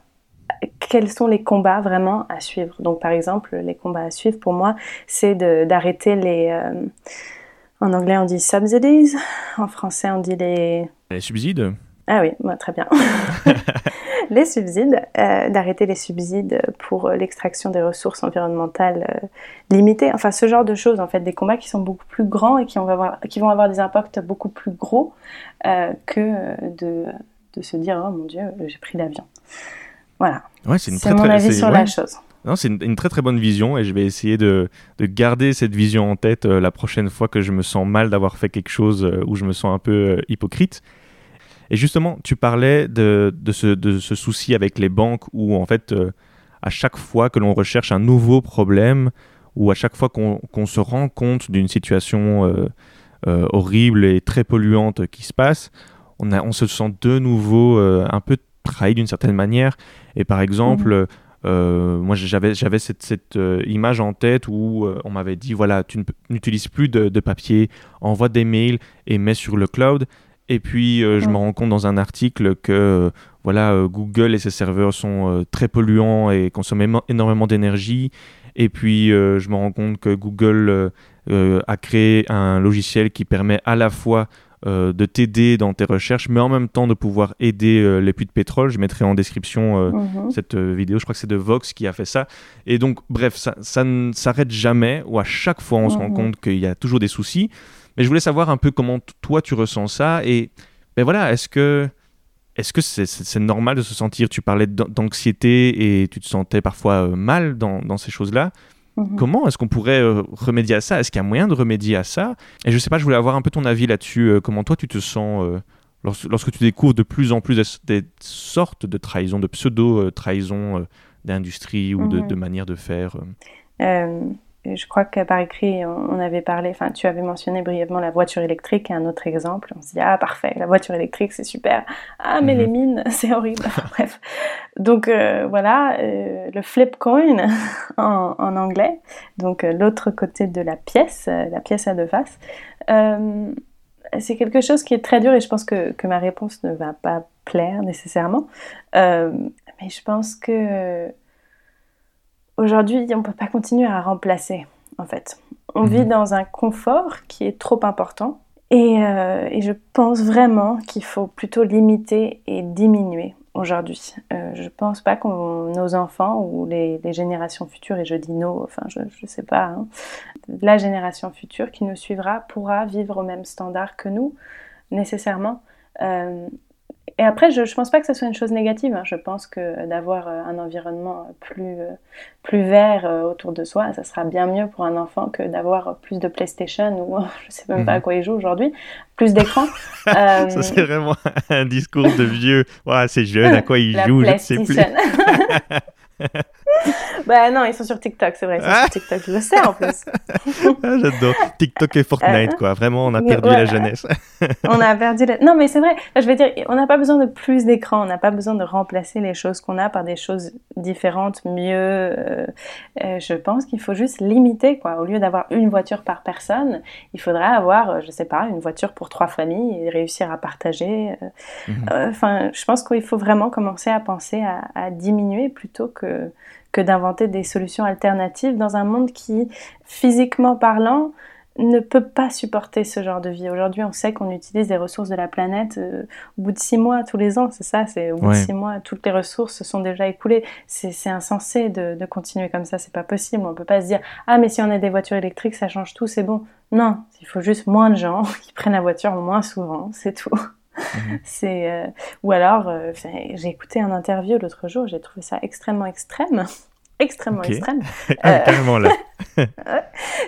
quels sont les combats vraiment à suivre. Donc, par exemple, les combats à suivre pour moi, c'est d'arrêter les. euh, en anglais, on dit subsidies. En français, on dit les. Les subsides Ah oui, bah, très bien. les subsides, euh, d'arrêter les subsides pour euh, l'extraction des ressources environnementales euh, limitées. Enfin, ce genre de choses, en fait, des combats qui sont beaucoup plus grands et qui, avoir, vont avoir des impacts beaucoup plus gros euh, que de, de se dire oh mon Dieu, j'ai pris l'avion. Voilà, Ouais, c'est une c'est très mon très avis sur ouais. la chose. Non, c'est une, une très très bonne vision et je vais essayer de, de garder cette vision en tête la prochaine fois que je me sens mal d'avoir fait quelque chose où je me sens un peu hypocrite. Et justement, tu parlais de, de, ce, de ce souci avec les banques où en fait, euh, à chaque fois que l'on recherche un nouveau problème ou à chaque fois qu'on qu'on se rend compte d'une situation euh, euh, horrible et très polluante qui se passe, on, a, on se sent de nouveau un peu trahi d'une certaine manière. Et par exemple, euh, moi j'avais j'avais cette, cette image en tête où on m'avait dit voilà tu n'utilises plus de, de papier, envoie des mails et mets sur le cloud. Et puis euh, je me rends compte dans un article que euh, voilà euh, Google et ses serveurs sont très polluants et consomment énormément d'énergie. Et puis je me rends compte que Google a créé un logiciel qui permet à la fois de t'aider dans tes recherches, mais en même temps de pouvoir aider les puits de pétrole. Je mettrai en description Mhm. cette vidéo. Je crois que c'est de Vox qui a fait ça. Et donc, bref, ça, ça ne s'arrête jamais, ou à chaque fois, on se rend Mhm. compte qu'il y a toujours des soucis. Mais je voulais savoir un peu comment toi, tu ressens ça. Et ben voilà, est-ce que est-ce que c'est normal de se sentir, tu parlais d'an- d'anxiété et tu te sentais parfois euh, mal dans, dans ces choses-là. Mhm. Comment est-ce qu'on pourrait euh, remédier à ça? Est-ce qu'il y a moyen de remédier à ça? Et je sais pas, je voulais avoir un peu ton avis là-dessus. euh, comment toi, tu te sens euh, lors- lorsque tu découvres de plus en plus des, des sortes de trahisons, de pseudo-trahisons d'industrie ou de, Mhm. de manière de faire je crois que par écrit, on avait parlé, enfin, tu avais mentionné brièvement la voiture électrique, un autre exemple. On se dit, ah, parfait, la voiture électrique, c'est super. Ah, mais Mhm. les mines, c'est horrible. Bref. Donc, euh, voilà, euh, le flip coin en, en anglais. Donc, euh, l'autre côté de la pièce, la pièce à deux faces. C'est quelque chose qui est très dur et je pense que, que ma réponse ne va pas plaire nécessairement. Mais je pense que aujourd'hui, on ne peut pas continuer à remplacer, en fait. On Mhm. vit dans un confort qui est trop important. Et, euh, et je pense vraiment qu'il faut plutôt limiter et diminuer aujourd'hui. Euh, je pense pas que nos enfants ou les, les générations futures, et je dis nos, enfin je ne sais pas, hein, la génération future qui nous suivra pourra vivre au même standard que nous, nécessairement. Euh, et après, je ne pense pas que ce soit une chose négative. hein. Je pense que d'avoir euh, un environnement plus, euh, plus vert euh, autour de soi, ça sera bien mieux pour un enfant que d'avoir plus de PlayStation ou je sais même pas à Mhm. quoi il joue aujourd'hui, plus d'écran. Euh, Ça, c'est vraiment un discours de vieux. Ouais, c'est jeune, à quoi il la joue, je ne sais plus. Bah non, ils sont sur TikTok, c'est vrai, ils sont Ah. sur TikTok, je le sais en plus. Ah, J'adore. TikTok et Fortnite, Euh, quoi. Vraiment, on a perdu la jeunesse. On a perdu la... Non, mais c'est vrai, je veux dire, on n'a pas besoin de plus d'écran, on n'a pas besoin de remplacer les choses qu'on a par des choses différentes, mieux. euh, euh, je pense qu'il faut juste limiter, quoi. Au lieu d'avoir une voiture par personne, il faudrait avoir, je sais pas, une voiture pour trois familles et réussir à partager. euh, Mhm. euh, Enfin, je pense qu'il faut vraiment commencer à penser à, à diminuer plutôt que, que d'inventer des solutions alternatives dans un monde qui, physiquement parlant, ne peut pas supporter ce genre de vie. Aujourd'hui, on sait qu'on utilise des ressources de la planète euh, au bout de six mois tous les ans, c'est ça, c'est au bout Ouais. de six mois, toutes les ressources se sont déjà écoulées. C'est c'est insensé de, de continuer comme ça, c'est pas possible. On peut pas se dire ah mais si on a des voitures électriques, ça change tout, c'est bon. Non, il faut juste moins de gens qui prennent la voiture moins souvent, c'est tout. Mhm. C'est euh, ou alors euh, j'ai écouté un interview l'autre jour, j'ai trouvé ça extrêmement extrême, extrêmement extrême. Ah, carrément là.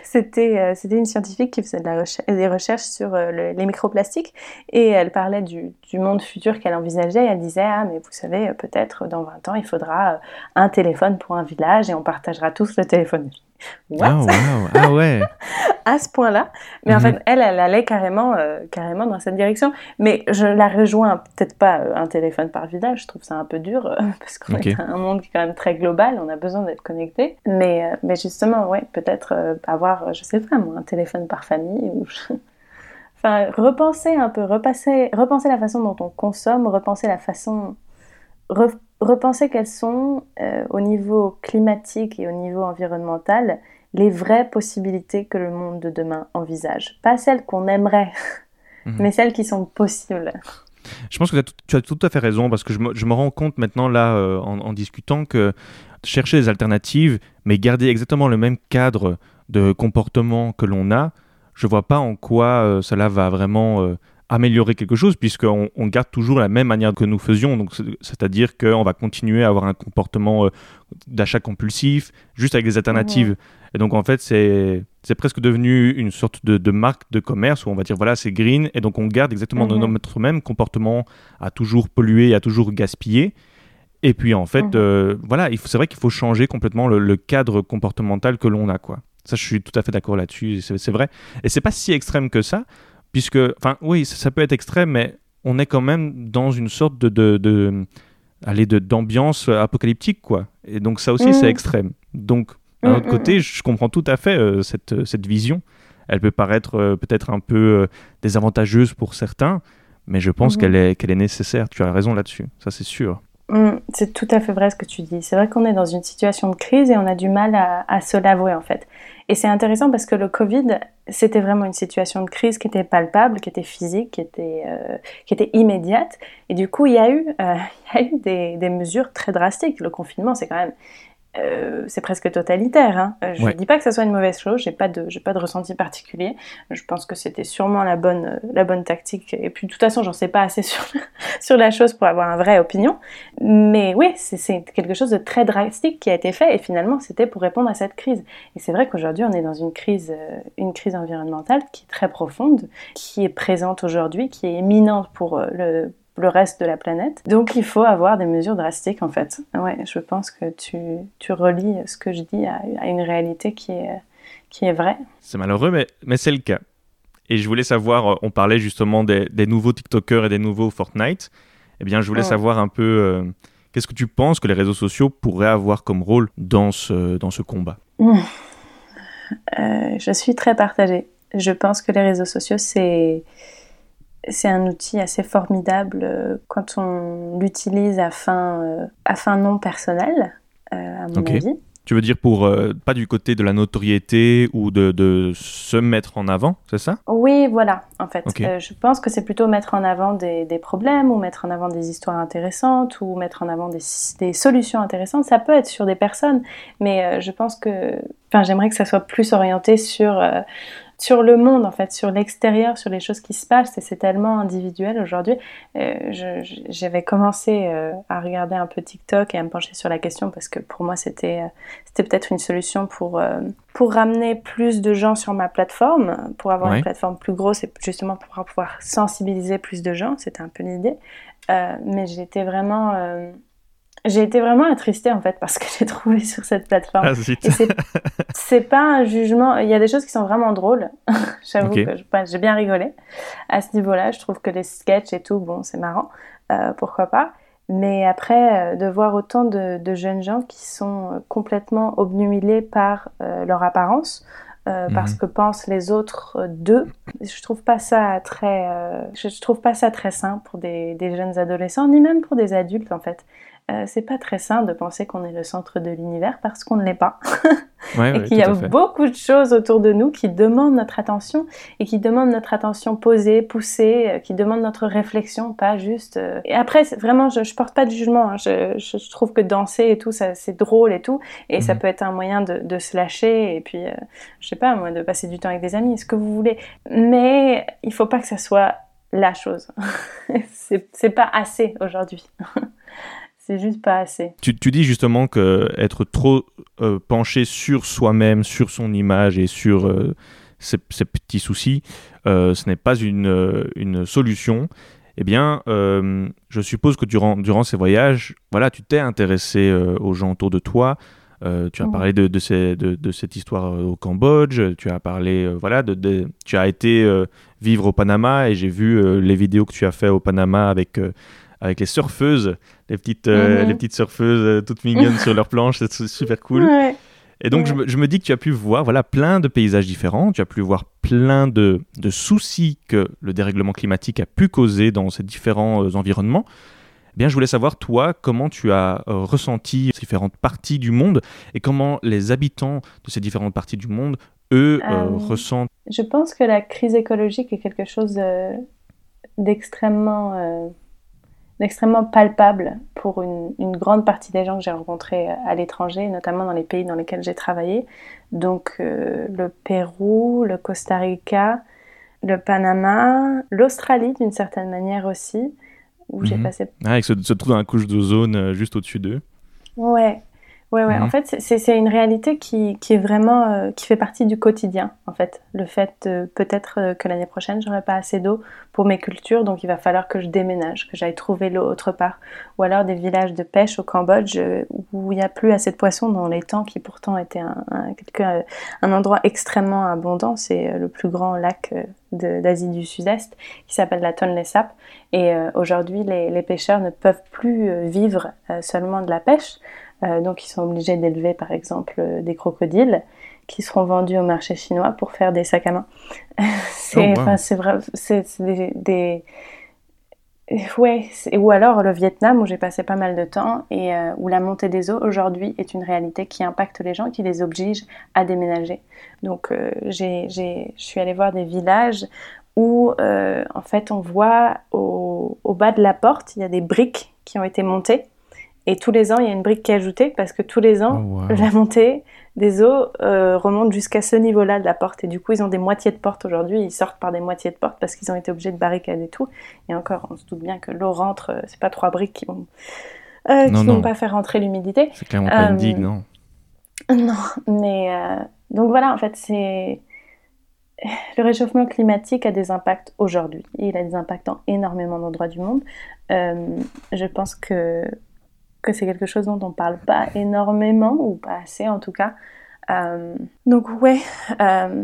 C'était euh, c'était une scientifique qui faisait de la recher- des recherches sur le- les microplastiques et elle parlait du, du monde futur qu'elle envisageait. Et elle disait ah mais vous savez peut-être dans 20 ans il faudra un téléphone pour un village et on partagera tous le téléphone. What? Ah, wow. ah ouais. à ce point-là. Mais en Mhm. fait, elle, elle allait carrément, euh, carrément dans cette direction. Mais je la rejoins peut-être pas euh, un téléphone par village. Je trouve ça un peu dur euh, parce qu'on Ok. est un monde qui est quand même très global. On a besoin d'être connecté. Mais, mais justement, ouais, peut-être avoir, je sais pas moi, un téléphone par famille ou. Enfin, repenser un peu, repasser, repenser la façon dont on consomme, repenser la façon, re- repenser quelles sont euh, au niveau climatique et au niveau environnemental les vraies possibilités que le monde de demain envisage. Pas celles qu'on aimerait, Mhm. mais celles qui sont possibles. Je pense que tout- tu as tout à fait raison parce que je me, je me rends compte maintenant là euh, en, en discutant que chercher des alternatives mais garder exactement le même cadre de comportement que l'on a, je vois pas en quoi euh, cela va vraiment améliorer quelque chose puisqu'on on garde toujours la même manière que nous faisions. Donc c'est- c'est-à-dire qu'on va continuer à avoir un comportement euh, d'achat compulsif juste avec des alternatives. Et donc en fait c'est c'est presque devenu une sorte de, de marque de commerce où on va dire voilà c'est green et donc on garde exactement Mhm. notre même comportement à toujours polluer, à toujours gaspiller. Et puis en fait, Mhm. euh, voilà, c'est vrai qu'il faut changer complètement le, le cadre comportemental que l'on a quoi. Ça, je suis tout à fait d'accord là-dessus. C'est c'est vrai. Et c'est pas si extrême que ça, puisque, enfin, oui, ça, ça peut être extrême, mais on est quand même dans une sorte de, de, de- d'ambiance apocalyptique quoi. Et donc ça aussi, c'est extrême. Donc d'un Mhm, autre côté, je comprends tout à fait euh, cette, cette vision. Elle peut paraître euh, peut-être un peu euh, désavantageuse pour certains, mais je pense Mhm. qu'elle est, qu'elle est nécessaire. Tu as raison là-dessus, ça c'est sûr. Mm, c'est tout à fait vrai ce que tu dis. C'est vrai qu'on est dans une situation de crise et on a du mal à, se l'avouer en fait. Et c'est intéressant parce que le Covid, c'était vraiment une situation de crise qui était palpable, qui était physique, qui était, euh, qui était immédiate. Et du coup, il y a eu, euh, il y a eu des, des mesures très drastiques. Le confinement, c'est quand même euh, c'est presque totalitaire. Hein. Euh, Je ne Ouais. dis pas que ça soit une mauvaise chose, j'ai pas de, j'ai pas de ressenti particulier. Je pense que c'était sûrement la bonne, euh, la bonne tactique. Et puis de toute façon, j'en sais pas assez sur, sur la chose pour avoir une vraie opinion. Mais oui, c'est- quelque chose de très drastique qui a été fait et finalement c'était pour répondre à cette crise. Et c'est vrai qu'aujourd'hui on est dans une crise, une crise environnementale qui est très profonde, qui est présente aujourd'hui, qui est imminente pour le, le reste de la planète. Donc il faut avoir des mesures drastiques en fait. Ouais, je pense que tu, tu relis ce que je dis à, à une réalité qui est, qui est vraie. C'est malheureux, mais, mais c'est le cas. Et je voulais savoir, euh, on parlait justement des, des nouveaux TikTokers et des nouveaux Fortnite. Eh bien, je voulais Ouais. savoir un peu, euh, qu'est-ce que tu penses que les réseaux sociaux pourraient avoir comme rôle dans ce, dans ce combat? Euh, je suis très partagée. Je pense que les réseaux sociaux, c'est c'est un outil assez formidable euh, quand on l'utilise à fin, euh, à fin non personnelle, euh, à mon avis. Tu veux dire pour, euh, pas du côté de la notoriété ou de, de se mettre en avant, c'est ça? Oui, voilà, en fait. Euh, je pense que c'est plutôt mettre en avant des, des problèmes ou mettre en avant des histoires intéressantes ou mettre en avant des, des solutions intéressantes. Ça peut être sur des personnes, mais euh, je pense que... Enfin, j'aimerais que ça soit plus orienté sur, sur le monde, en fait, sur l'extérieur, sur les choses qui se passent. Et c'est tellement individuel aujourd'hui. Euh, J'avais commencé euh, à regarder un peu TikTok et à me pencher sur la question parce que pour moi, c'était euh, c'était peut-être une solution pour... euh, pour ramener plus de gens sur ma plateforme, pour avoir une plateforme plus grosse et justement pour pouvoir sensibiliser plus de gens, c'était un peu l'idée. Euh, mais été vraiment, euh, j'ai été vraiment attristée en fait parce que j'ai trouvé sur cette plateforme. Ah, c'est- pas un jugement. Il y a des choses qui sont vraiment drôles. J'avoue que j'ai bien rigolé à ce niveau-là. Je trouve que les sketchs et tout, bon, c'est marrant. Euh, pourquoi pas. Mais après, euh, de voir autant de, de jeunes gens qui sont euh, complètement obnubilés par euh, leur apparence, euh, parce Mhm. que pensent les autres euh, d'eux, je trouve pas ça très, euh, je, je trouve pas ça très sain pour des, des jeunes adolescents, ni même pour des adultes en fait. Euh, c'est pas très sain de penser qu'on est le centre de l'univers parce qu'on ne l'est pas Ouais, et ouais, qu'il y a beaucoup de choses autour de nous qui demandent notre attention et qui demandent notre attention posée, poussée, euh, qui demandent notre réflexion, pas juste. euh, Et après, vraiment, je, je porte pas de jugement. hein. Je, je, je trouve que danser et tout, ça, c'est drôle et tout, et ça Mhm. peut être un moyen de, de se lâcher et puis, euh, je sais pas, moi, de passer du temps avec des amis, ce que vous voulez. Mais il faut pas que ça soit la chose. c'est pas assez aujourd'hui. c'est juste pas assez. Tu, tu dis justement que être trop euh, penché sur soi-même, sur son image et sur euh, ses, ses petits soucis, euh, ce n'est pas une, une solution. Eh bien, je suppose que durant, durant ces voyages, voilà, tu t'es intéressé aux gens autour de toi. Tu as parlé de, de, ces- de- de cette histoire au Cambodge. Tu as parlé, voilà, de, tu as été vivre au Panama et j'ai vu les vidéos que tu as fait au Panama avec avec les surfeuses, les petites, euh, Mhm. les petites surfeuses euh, toutes mignonnes sur leur planche, c'est super cool. Ouais. Et donc, je, me, je me dis que tu as pu voir voilà, plein de paysages différents, tu as pu voir plein de, de soucis que le dérèglement climatique a pu causer dans ces différents euh, environnements. Eh bien, je voulais savoir, toi, comment tu as euh, ressenti ces différentes parties du monde et comment les habitants de ces différentes parties du monde, eux, euh, ressentent. Je pense que la crise écologique est quelque chose d'extrêmement d'extrêmement palpable pour une, une grande partie des gens que j'ai rencontrés euh, à l'étranger, notamment dans les pays dans lesquels j'ai travaillé. Donc euh, le Pérou, le Costa Rica, le Panama, l'Australie d'une certaine manière aussi, où j'ai Mhm. passé Ah, ils se, dans la couche d'ozone euh, juste au-dessus d'eux. Ouais, Ouais, ouais. En Mhm. fait, c'est- une réalité qui, qui est vraiment, euh, qui fait partie du quotidien, en fait. Le fait euh, peut-être euh, que l'année prochaine, j'aurai pas assez d'eau pour mes cultures, donc il va falloir que je déménage, que j'aille trouver l'eau autre part. Ou alors des villages de pêche au Cambodge euh, où il n'y a plus assez de poissons dans les temps qui pourtant étaient un, un, quelque- un endroit extrêmement abondant. C'est le plus grand lac d'Asie du Sud-Est qui s'appelle la Tonle Sap. Et aujourd'hui, les, les pêcheurs ne peuvent plus vivre seulement de la pêche. Euh, donc ils sont obligés d'élever par exemple euh, des crocodiles qui seront vendus au marché chinois pour faire des sacs à main. c'est Oh, wow. c'est vrai, c'est des, des- Ouais, ou alors le Vietnam où j'ai passé pas mal de temps et euh, où la montée des eaux aujourd'hui est une réalité qui impacte les gens, qui les oblige à déménager. Donc euh, je suis allée voir des villages où euh, en fait on voit au, au bas de la porte il y a des briques qui ont été montées et tous les ans il y a une brique qui est ajoutée parce que tous les ans Oh, wow. la montée des eaux euh, remonte jusqu'à ce niveau-là de la porte. Et du coup, ils ont des moitiés de porte aujourd'hui. Ils sortent par des moitiés de porte parce qu'ils ont été obligés de barricader tout. Et encore, on se doute bien que l'eau rentre. euh, c'est pas trois briques qui vont, euh, qui Non, vont non. pas faire rentrer l'humidité. C'est clairement pas une digue, non. Non, mais donc voilà, en fait, c'est le réchauffement climatique a des impacts aujourd'hui. Il a des impacts dans énormément d'endroits du monde. Euh, je pense que que c'est quelque chose dont on parle pas énormément ou pas assez en tout cas. Euh, donc ouais. euh,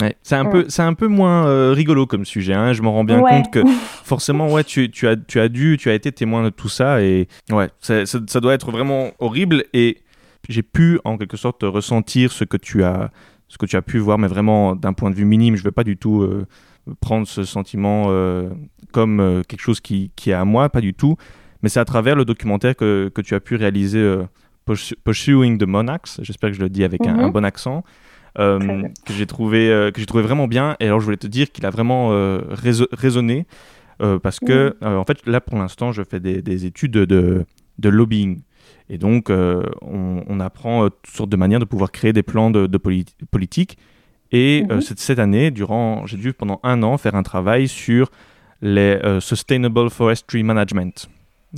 Ouais, c'est un, Mm. peu, c'est un peu moins euh, rigolo comme sujet. hein. Je me rends bien Ouais. compte que forcément, ouais, tu, tu, as, tu as dû, tu as été témoin de tout ça et ouais, ça, ça doit être vraiment horrible. Et j'ai pu en quelque sorte ressentir ce que tu as, ce que tu as pu voir, mais vraiment d'un point de vue minime. Je veux pas du tout euh, prendre ce sentiment euh, comme quelque chose qui, qui est à moi, pas du tout. Mais c'est à travers le documentaire que, que tu as pu réaliser euh, Pursu- Pursuing the Monarchs. J'espère que je le dis avec un- Mhm. un bon accent euh, Très bien. que j'ai trouvé euh, que j'ai trouvé vraiment bien et alors je voulais te dire qu'il a vraiment euh, réso- résonné parce que euh, en fait là pour l'instant je fais des, des études de, de lobbying et donc on, on apprend toutes sortes de manières de pouvoir créer des plans de, de poli- politique et Mhm. cette, cette année durant j'ai dû pendant un an faire un travail sur les sustainable forestry management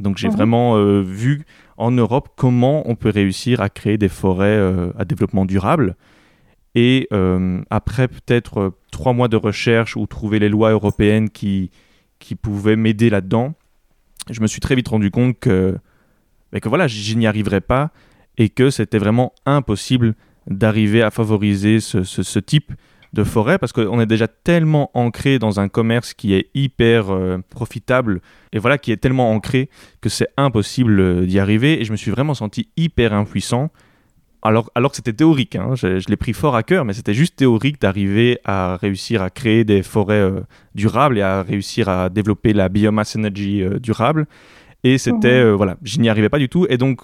donc j'ai Mhm. vraiment euh, vu en Europe comment on peut réussir à créer des forêts euh, à développement durable et euh, après peut-être trois mois de recherche ou trouver les lois européennes qui, qui pouvaient m'aider là-dedans, je me suis très vite rendu compte que, ben que voilà, je n'y arriverais pas et que c'était vraiment impossible d'arriver à favoriser ce, ce- ce type de forêt parce qu'on est déjà tellement ancré dans un commerce qui est hyper euh, profitable et voilà qui est tellement ancré que c'est impossible euh, d'y arriver et je me suis vraiment senti hyper impuissant alors, alors que c'était théorique, hein, je, je l'ai pris fort à cœur, mais c'était juste théorique d'arriver à réussir à créer des forêts euh, durables et à réussir à développer la biomass energy durable. Et c'était, voilà, je n'y arrivais pas du tout. Et donc,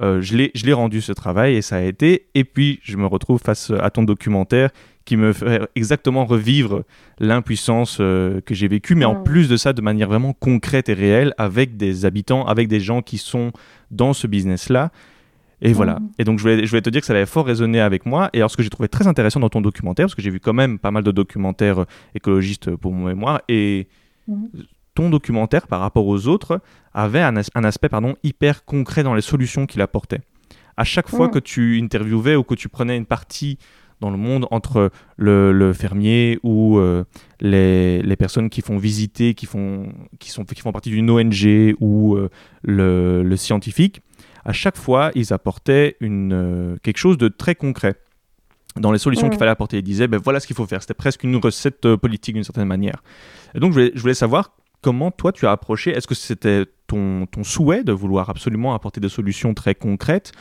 je l'ai rendu ce travail et ça a été. Et puis, je me retrouve face à ton documentaire qui me fait exactement revivre l'impuissance euh, que j'ai vécue, mais en plus de ça, de manière vraiment concrète et réelle, avec des habitants, avec des gens qui sont dans ce business-là. Et voilà. Mhm. Et donc, je voulais, je voulais te dire que ça avait fort résonné avec moi. Et alors, ce que j'ai trouvé très intéressant dans ton documentaire, parce que j'ai vu quand même pas mal de documentaires euh, écologistes pour mon mémoire, et Mhm. ton documentaire, par rapport aux autres, avait un, as- un aspect pardon, hyper concret dans les solutions qu'il apportait. À chaque fois que tu interviewais ou que tu prenais une partie dans le monde entre le, le fermier ou euh, les, les personnes qui font visiter, qui font, qui sont, qui font partie d'une ONG ou euh, le, le scientifique, à chaque fois, ils apportaient une, euh, quelque chose de très concret. Dans les solutions Mm. qu'il fallait apporter, ils disaient, ben voilà ce qu'il faut faire. C'était presque une recette politique d'une certaine manière. Et donc, je voulais, je voulais savoir comment toi, tu as approché. Est-ce que c'était ton, ton souhait de vouloir absolument apporter des solutions très concrètes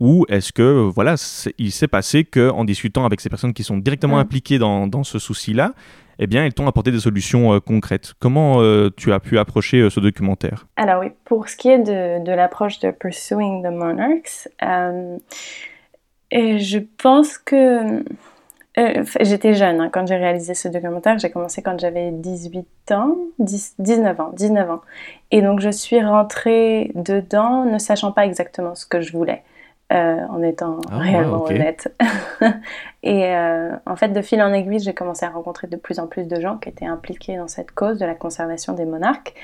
ou est-ce que voilà, il s'est passé qu'en discutant avec ces personnes qui sont directement Mm. impliquées dans, dans ce souci-là, eh bien, ils t'ont apporté des solutions euh, concrètes. Comment euh, tu as pu approcher euh, ce documentaire? Alors oui, pour ce qui est de, de l'approche de Pursuing the Monarchs, et je pense que j'étais jeune hein, quand j'ai réalisé ce documentaire. J'ai commencé quand j'avais 18 ans, 10, 19 ans, 19 ans. Et donc je suis rentrée dedans ne sachant pas exactement ce que je voulais. Euh, en étant Ah, réellement honnête. et euh, en fait, de fil en aiguille, j'ai commencé à rencontrer de plus en plus de gens qui étaient impliqués dans cette cause de la conservation des monarques.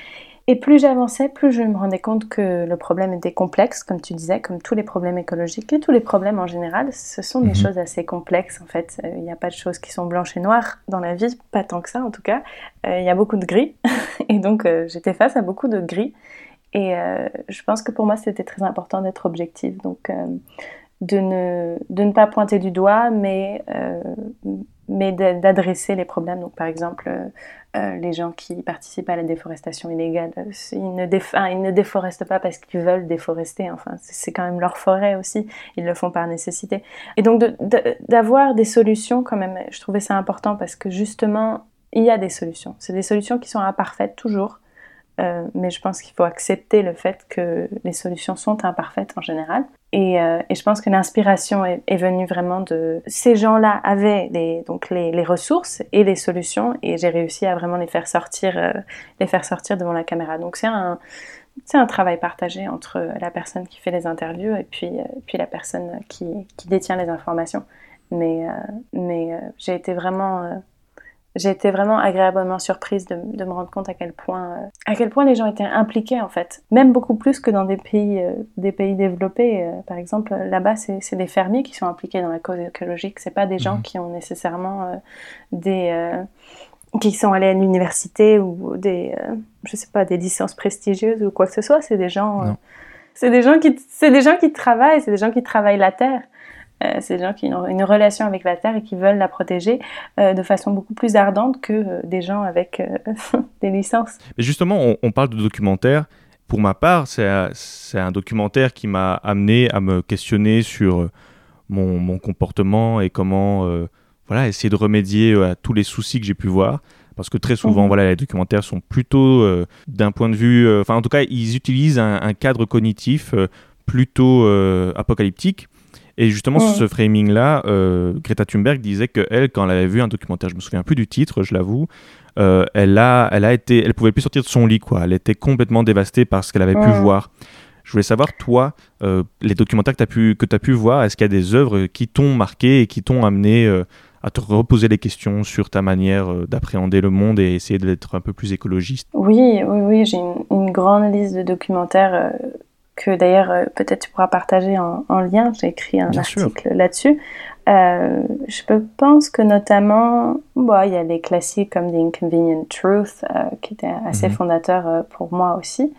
Et plus j'avançais, plus je me rendais compte que le problème était complexe, comme tu disais, comme tous les problèmes écologiques et tous les problèmes en général. Ce sont des Mhm. choses assez complexes en fait. Euh, Il n'y a pas de choses qui sont blanches et noires dans la vie, pas tant que ça en tout cas. Il y a beaucoup de gris. et donc j'étais face à beaucoup de gris. Et euh, je pense que pour moi c'était très important d'être objective. Donc euh, de, ne, de ne pas pointer du doigt, mais, euh, mais d'a- d'adresser les problèmes. Donc par exemple, les gens qui participent à la déforestation illégale, ils ne, déforestent pas parce qu'ils veulent déforester. Enfin, c'est quand même leur forêt aussi. Ils le font par nécessité. Et donc d'avoir des solutions quand même, je trouvais ça important parce que justement, il y a des solutions. C'est des solutions qui sont imparfaites toujours. Euh, mais je pense qu'il faut accepter le fait que les solutions sont imparfaites en général. Et, euh, je pense que l'inspiration est, venue vraiment de... Ces gens-là avaient les, donc les, ressources et les solutions, et j'ai réussi à vraiment les faire sortir, euh, les faire sortir devant la caméra. Donc c'est un, travail partagé entre la personne qui fait les interviews et puis, la personne qui, détient les informations. Mais, j'ai été vraiment... j'ai été vraiment agréablement surprise de, de me rendre compte à quel point euh, à quel point les gens étaient impliqués en fait. Même beaucoup plus que dans des pays euh, des pays développés Euh, par exemple là-bas c'est c'est des fermiers qui sont impliqués dans la cause écologique. C'est pas des gens Mhm. qui ont nécessairement euh, des euh, qui sont allés à l'université ou des euh, je sais pas des licences prestigieuses ou quoi que ce soit. C'est des gens euh, c'est des gens qui c'est des gens qui travaillent c'est des gens qui travaillent la terre Euh, c'est des gens qui ont une relation avec la terre et qui veulent la protéger euh, de façon beaucoup plus ardente que euh, des gens avec euh, des licences. Mais justement, on, on parle de documentaire. Pour ma part, c'est un, documentaire qui m'a amené à me questionner sur mon, mon comportement et comment voilà, essayer de remédier à tous les soucis que j'ai pu voir. Parce que très souvent, Mhm. voilà, les documentaires sont plutôt euh, d'un point de vue. euh, Enfin, en tout cas, ils utilisent un, un cadre cognitif euh, plutôt apocalyptique. Et justement, sur Mhm. ce framing-là, euh, Greta Thunberg disait que elle, quand elle avait vu un documentaire, je me souviens plus du titre, je l'avoue, euh, elle a, elle a été, elle pouvait plus sortir de son lit, quoi. Elle était complètement dévastée par ce qu'elle avait pu voir. Je voulais savoir, toi, euh, les documentaires que tu as pu, que as pu voir, est-ce qu'il y a des œuvres qui t'ont marqué et qui t'ont amené à te reposer les questions sur ta manière d'appréhender le monde et essayer d'être un peu plus écologiste? Oui, oui, oui, j'ai une, une grande liste de documentaires que d'ailleurs euh, peut-être tu pourras partager en, en lien. J'ai écrit un Bien article là-dessus. Euh, je pense que notamment, bon, il y a les classiques comme The Inconvenient Truth, euh, qui était assez Mhm. fondateur euh, pour moi aussi.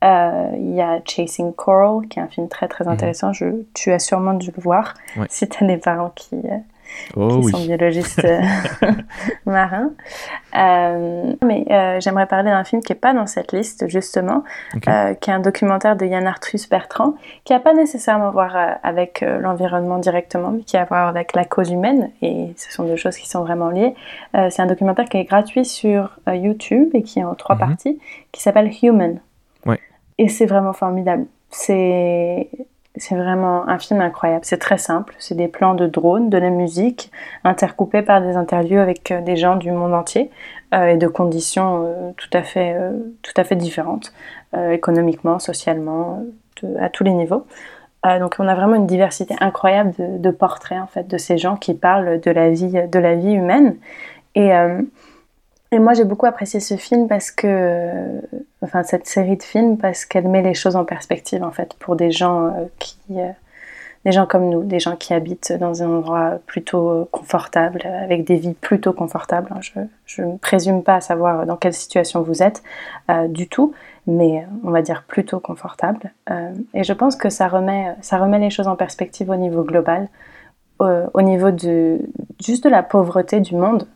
Il y a Chasing Coral, qui est un film très très Mhm. intéressant. Je, tu as sûrement dû le voir Ouais. si tu as des parents qui, Oh qui oui. sont biologistes euh, marins. Euh, mais euh, j'aimerais parler d'un film qui n'est pas dans cette liste, justement, euh, qui est un documentaire de Yann Arthus Bertrand, qui n'a pas nécessairement à voir avec l'environnement directement, mais qui a à voir avec la cause humaine, et ce sont deux choses qui sont vraiment liées. C'est un documentaire qui est gratuit sur YouTube et qui est en trois Mhm. parties, qui s'appelle Human. Ouais. Et c'est vraiment formidable. C'est c'est vraiment un film incroyable. C'est très simple. C'est des plans de drone, de la musique, intercoupés par des interviews avec euh, des gens du monde entier euh, et de conditions euh, tout à fait, tout à fait différentes, économiquement, socialement, à tous les niveaux. Donc on a vraiment une diversité incroyable de, de portraits en fait de ces gens qui parlent de la vie, de la vie humaine. Et, et moi j'ai beaucoup apprécié ce film parce que, euh, enfin cette série de films parce qu'elle met les choses en perspective en fait pour des gens euh, qui, euh, des gens comme nous, des gens qui habitent dans un endroit plutôt confortable, avec des vies plutôt confortables. hein. Je, ne présume pas savoir dans quelle situation vous êtes du tout, mais on va dire plutôt confortable. Et je pense que ça remet, ça remet les choses en perspective au niveau global, au niveau de juste de la pauvreté du monde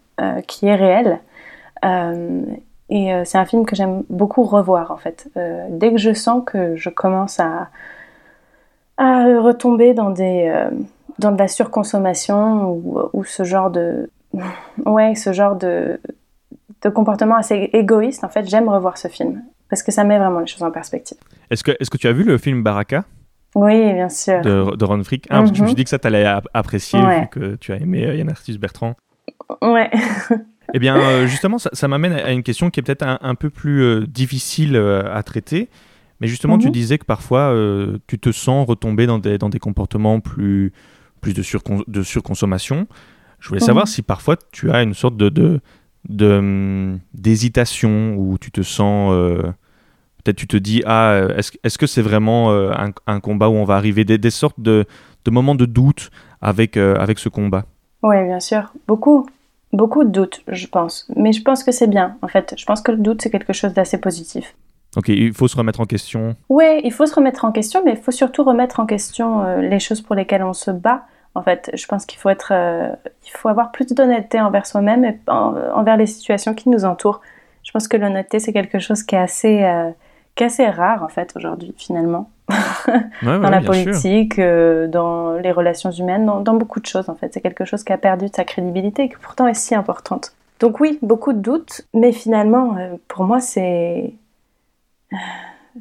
qui est réelle. Euh, et euh, c'est un film que j'aime beaucoup revoir en fait. Euh, dès que je sens que je commence à, à retomber dans des dans de la surconsommation ou, ou ce genre de ouais ce genre de de comportement assez égoïste en fait j'aime revoir ce film parce que ça met vraiment les choses en perspective Est-ce que, est que tu as vu le film Baraka? Oui bien sûr de, de Ron Frick Ah, parce que Je me Mhm. suis dit que ça t'allait ap- apprécier Ouais. vu que tu as aimé Yann Arthus Bertrand. ouais Eh bien, euh, justement, ça, ça m'amène à une question qui est peut-être un, un peu plus euh, difficile euh, à traiter. Mais justement, tu Mhm. disais que parfois, tu te sens retomber dans des, dans des comportements plus, plus de, surcon- de surconsommation. Je voulais Mhm. savoir si parfois tu as une sorte de, hum, d'hésitation où tu te sens, euh, peut-être tu te dis, ah, est-ce est-ce que c'est vraiment euh, un, un combat où on va arriver des, des sortes de, de moments de doute avec, euh, avec ce combat Oui, bien sûr. Beaucoup, beaucoup de doutes, je pense. Mais je pense que c'est bien, en fait. Je pense que le doute, c'est quelque chose d'assez positif. Ok, il faut se remettre en question. Oui, il faut se remettre en question, mais il faut surtout remettre en question euh, les choses pour lesquelles on se bat. En fait, je pense qu'il faut être, euh, il faut avoir plus d'honnêteté envers soi-même et en- envers les situations qui nous entourent. Je pense que l'honnêteté, c'est quelque chose qui est assez, euh, qui est assez rare, en fait, aujourd'hui, finalement. Ouais, dans la politique, euh, dans les relations humaines, dans, dans beaucoup de choses en fait. C'est quelque chose qui a perdu de sa crédibilité et qui pourtant est si importante. Donc oui, beaucoup de doutes, mais finalement, euh, pour moi, c'est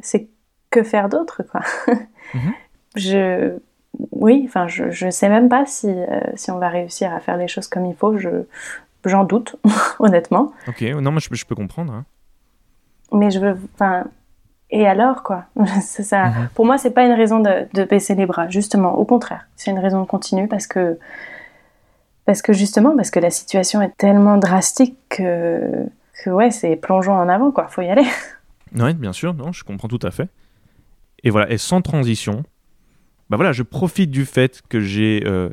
c'est que faire d'autre, quoi. Mhm. Je oui, enfin, je je sais même pas si euh, si on va réussir à faire les choses comme il faut. Je j'en doute, honnêtement. Ok, non, mais je, je peux comprendre. hein. Mais je veux, enfin, et alors quoi? Ça. Mhm. Pour moi, c'est pas une raison de, de baisser les bras. Justement, au contraire, c'est une raison de continuer parce que, parce que justement, parce que la situation est tellement drastique que, que ouais, c'est plongeons en avant quoi. Faut y aller. Oui, bien sûr, non, je comprends tout à fait. Et voilà, et sans transition, bah voilà, je profite du fait que j'ai euh,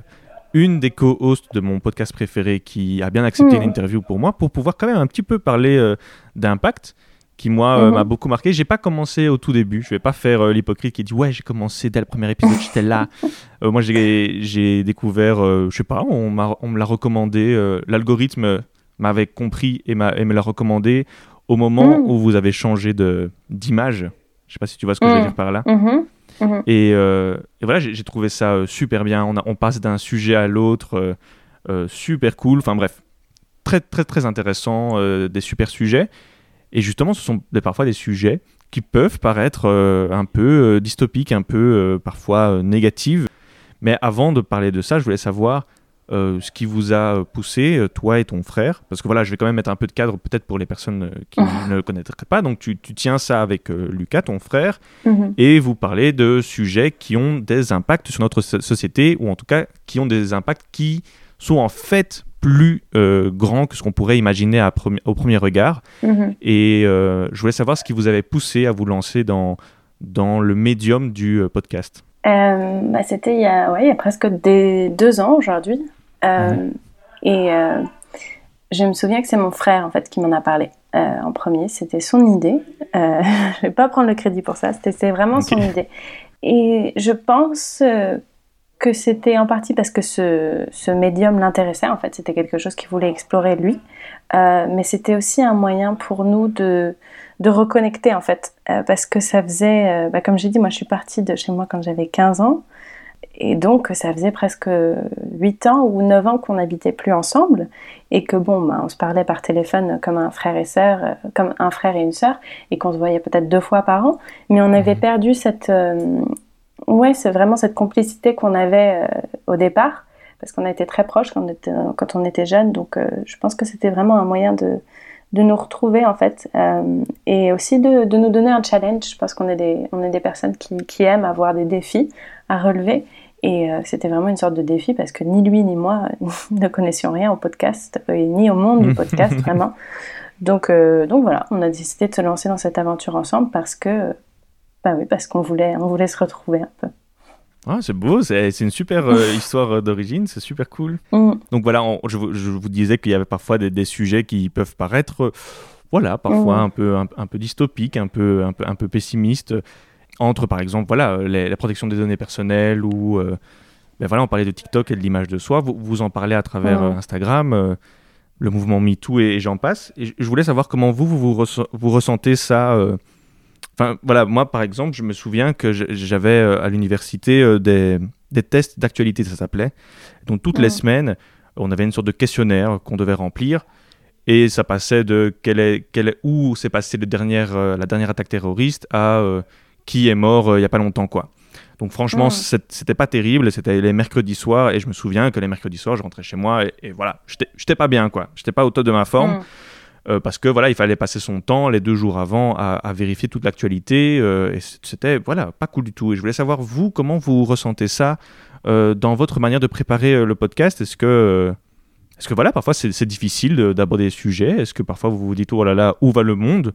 une des co-hosts de mon podcast préféré qui a bien accepté Mhm. une interview pour moi, pour pouvoir quand même un petit peu parler euh, d'impact, qui moi euh, Mhm. m'a beaucoup marqué. J'ai pas commencé au tout début, je vais pas faire euh, l'hypocrite qui dit ouais j'ai commencé dès le premier épisode, j'étais là. Euh, moi j'ai découvert, je sais pas, on, on me l'a recommandé, l'algorithme m'avait compris et, et me l'a recommandé au moment Mhm. où vous avez changé de d'image. Je sais pas si tu vois ce que je veux Mhm. dire par là. Mhm. Mhm. Et, et voilà, j'ai trouvé ça super bien. On, a- on passe d'un sujet à l'autre, super cool. Enfin bref, très très très intéressant, des super sujets. Et justement, ce sont parfois des sujets qui peuvent paraître euh, un peu euh, dystopiques, un peu euh, parfois négatifs. Mais avant de parler de ça, je voulais savoir ce qui vous a poussé, toi et ton frère. Parce que voilà, je vais quand même mettre un peu de cadre peut-être pour les personnes qui ne le connaîtraient pas. Donc tu, tu tiens ça avec Lucas, ton frère Mhm. et vous parlez de sujets qui ont des impacts sur notre so- société, ou en tout cas qui ont des impacts qui sont en fait plus euh, grands que ce qu'on pourrait imaginer à premi- au premier regard. Mhm. Et euh, je voulais savoir ce qui vous avait poussé à vous lancer dans, dans le médium du euh, podcast. Euh, bah, C'était il, y a- ouais, il y a presque des deux ans aujourd'hui. Et je me souviens que c'est mon frère en fait qui m'en a parlé en premier. C'était son idée. Je vais pas prendre le crédit pour ça. C'était c'est vraiment son idée. Et je pense que c'était en partie parce que ce, ce médium l'intéressait. En fait, c'était quelque chose qu'il voulait explorer lui. Euh, mais c'était aussi un moyen pour nous de de reconnecter en fait Euh, parce que ça faisait euh, bah, comme j'ai dit moi je suis partie de chez moi quand j'avais 15 ans et donc ça faisait presque 8 ans ou 9 ans qu'on n'habitait plus ensemble et que bon bah, on se parlait par téléphone comme un frère et sœur comme un frère et une sœur et qu'on se voyait peut-être deux fois par an mais on avait Mhm. perdu cette ouais c'est vraiment cette complicité qu'on avait euh, au départ parce qu'on a été très proches quand on était, quand on était jeunes donc euh, je pense que c'était vraiment un moyen de de nous retrouver en fait euh, et aussi de, de nous donner un challenge. Je pense qu'on est des, on est des personnes qui, qui aiment avoir des défis à relever et euh, c'était vraiment une sorte de défi parce que ni lui ni moi ne connaissions rien au podcast et ni au monde du podcast vraiment. Donc, euh, donc voilà, on a décidé de se lancer dans cette aventure ensemble parce que, bah oui, parce qu'on voulait, on voulait se retrouver un peu. Ah, c'est beau, c'est une super euh, histoire euh, d'origine, c'est super cool. Mm. Donc voilà, on- je, vous- je vous disais qu'il y avait parfois des, des sujets qui peuvent paraître, euh, voilà, parfois Mhm. un peu un, un peu dystopiques, un peu un peu un peu pessimistes. Entre par exemple, voilà, les- la protection des données personnelles ou euh, ben voilà, on parlait de TikTok et de l'image de soi. Vous, vous en parlez à travers euh, Instagram, le mouvement MeToo et, et j'en passe. Et je- voulais savoir comment vous vous, vous, resse- vous ressentez ça. Enfin voilà, moi par exemple, je me souviens que j'avais euh, à l'université euh, des, des tests d'actualité, ça s'appelait. Donc toutes les Mhm. semaines, on avait une sorte de questionnaire qu'on devait remplir et ça passait de quelle est, quelle est- où s'est passée euh, la dernière attaque terroriste à qui est mort il y a pas longtemps quoi. Donc franchement, c'est- c'était pas terrible, c'était les mercredis soirs et je me souviens que les mercredis soirs, je rentrais chez moi et, et voilà, j'étais pas bien quoi, j'étais pas au top de ma forme. Mm. Euh, parce que voilà, il fallait passer son temps les deux jours avant à, à vérifier toute l'actualité euh, et c'était voilà pas cool du tout. Et je voulais savoir vous comment vous ressentez ça euh, dans votre manière de préparer le podcast? Est-ce que est-ce que voilà parfois c'est difficile de- d'aborder des sujets? Est-ce que parfois vous vous dites oh là là où va le monde?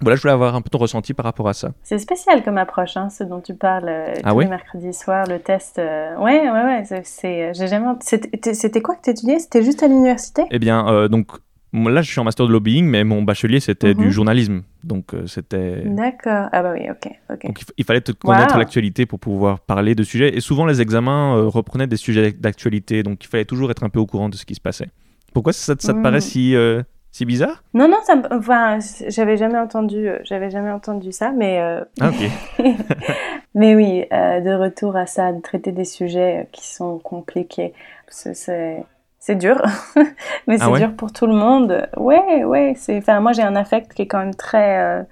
Voilà, je voulais avoir un peu ton ressenti par rapport à ça. C'est spécial comme approche, hein, ce dont tu parles euh, Ah tous oui les mercredis soirs, le test. euh, Ouais, ouais, ouais. c'est- j'ai jamais. C'était quoi que tu étudiais C'était juste à l'université? Eh bien, euh, donc là, je suis en master de lobbying, mais mon bachelier, c'était Mhm. du journalisme. Donc, euh, c'était. D'accord. Ah bah oui, ok, ok. Donc, il, il fallait te connaître Wow. l'actualité pour pouvoir parler de sujets. Et souvent, les examens euh, reprenaient des sujets d'actualité. Donc, il fallait toujours être un peu au courant de ce qui se passait. Pourquoi ça, ça te Mhm. paraît si, euh, si bizarre? Non, non, ça, enfin, j'avais jamais entendu, j'avais jamais entendu ça, mais Ah, ok. Mais oui, de retour à ça, de traiter des sujets qui sont compliqués, c'est- c'est c'est dur, mais c'est Ah ouais? dur pour tout le monde. Ouais, ouais, c'est. Enfin, moi j'ai un affect qui est quand même très. euh,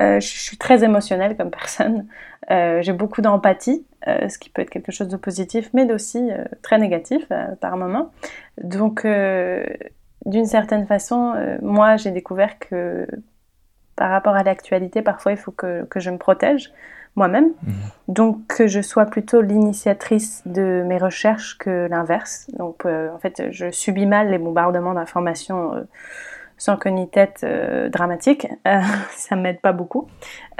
euh, je suis très émotionnelle comme personne. Euh, j'ai beaucoup d'empathie, ce qui peut être quelque chose de positif, mais aussi très négatif par moment. Donc, d'une certaine façon, moi j'ai découvert que par rapport à l'actualité, parfois il faut que, que je me protège moi-même. Mhm. Donc que je sois plutôt l'initiatrice de mes recherches que l'inverse. Donc euh, en fait, je subis mal les bombardements d'informations euh, sans queue ni tête euh, dramatiques. Euh, ça m'aide pas beaucoup.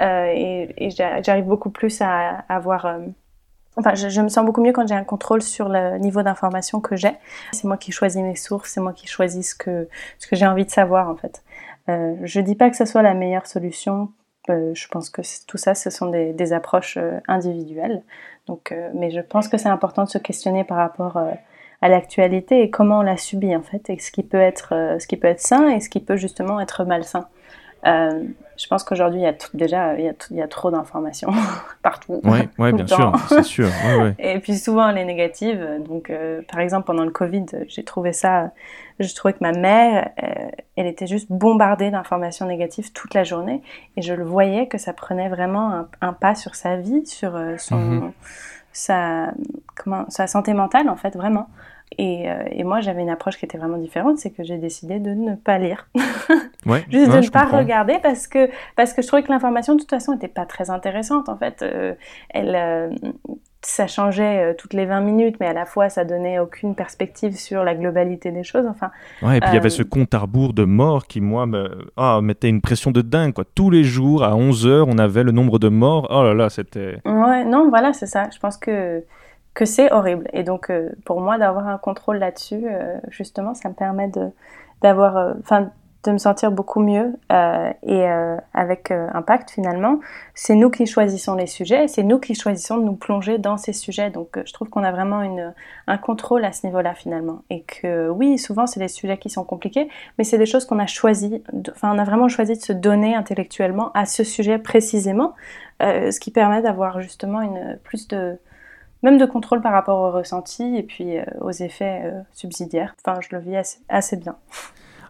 Et et j'a- j'arrive beaucoup plus à avoir... Enfin, je, je me sens beaucoup mieux quand j'ai un contrôle sur le niveau d'information que j'ai. C'est moi qui choisis mes sources, c'est moi qui choisis ce que, ce que j'ai envie de savoir en fait. Euh, je dis pas que ce soit la meilleure solution. Euh, je pense que tout ça, ce sont des, approches euh, individuelles. Donc, euh, mais je pense que c'est important de se questionner par rapport à l'actualité et comment on la subit en fait, et ce qui peut être, ce qui peut être sain et ce qui peut justement être malsain. Euh, je pense qu'aujourd'hui, il y a tout- déjà, il y a, tout- il y a trop d'informations partout. Ouais, ouais bien sûr, c'est sûr. Ouais, ouais. Et puis souvent les négatives. Donc euh, par exemple pendant le Covid, j'ai trouvé ça, je trouvais que ma mère, euh, elle était juste bombardée d'informations négatives toute la journée et je le voyais que ça prenait vraiment un, un pas sur sa vie, sur euh, son, Mhm. sa, comment, sa santé mentale en fait vraiment. Et, euh, et moi j'avais une approche qui était vraiment différente, c'est que j'ai décidé de ne pas lire. Ouais, Juste ouais, de ne pas comprends. regarder parce que, parce que je trouvais que l'information de toute façon n'était pas très intéressante en fait. Euh, elle, euh, ça changeait toutes les 20 minutes, mais à la fois ça donnait aucune perspective sur la globalité des choses. Enfin, Ouais, et puis il y avait ce compte à rebours de morts qui, moi, me ah, mettait une pression de dingue. Quoi. Tous les jours, à 11h, on avait le nombre de morts. Oh là là, c'était. ouais, non, voilà, c'est ça. Je pense que, que c'est horrible. Et donc, euh, pour moi, d'avoir un contrôle là-dessus, euh, justement, ça me permet de, d'avoir, euh, enfin, de me sentir beaucoup mieux et avec impact finalement. C'est nous qui choisissons les sujets et c'est nous qui choisissons de nous plonger dans ces sujets. Donc je trouve qu'on a vraiment une, un contrôle à ce niveau-là finalement. Et que oui, souvent c'est des sujets qui sont compliqués, mais c'est des choses qu'on a choisi, enfin on a vraiment choisi de se donner intellectuellement à ce sujet précisément, ce qui permet d'avoir justement une plus de même de contrôle par rapport au ressenti et puis euh, aux effets euh, subsidiaires. Enfin, je le vis assez, assez bien.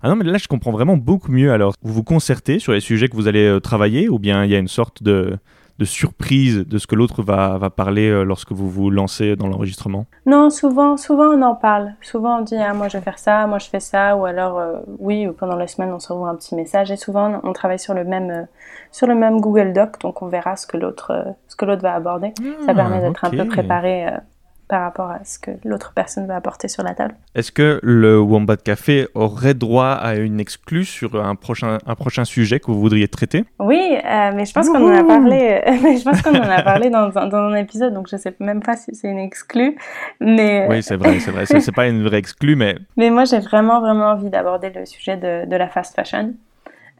Ah non, mais là, je comprends vraiment beaucoup mieux. Alors, vous vous concertez sur les sujets que vous allez euh, travailler ou bien il y a une sorte de, de surprise de ce que l'autre va, va parler euh, lorsque vous vous lancez dans l'enregistrement? Non, souvent, souvent on en parle. Souvent on dit ah moi je vais faire ça, moi je fais ça, ou alors euh, oui ou pendant la semaine on se un petit message et souvent on travaille sur le même euh, sur le même Google Doc, donc on verra ce que l'autre euh, ce que l'autre va aborder. Ça permet d'être un peu Ah, préparé euh, par rapport à ce que l'autre personne va apporter sur la table. Est-ce que le Wombat Café aurait droit à une exclue sur un prochain, un prochain sujet que vous voudriez traiter? Oui, euh, mais je pense qu'on en a parlé. euh, mais je pense qu'on en a parlé dans, un- dans un épisode, donc je sais même pas si c'est une exclue. Mais Oui, c'est vrai, c'est vrai. C'est c'est pas une vraie exclue, mais Mais moi, j'ai vraiment, vraiment envie d'aborder le sujet de, de la fast fashion.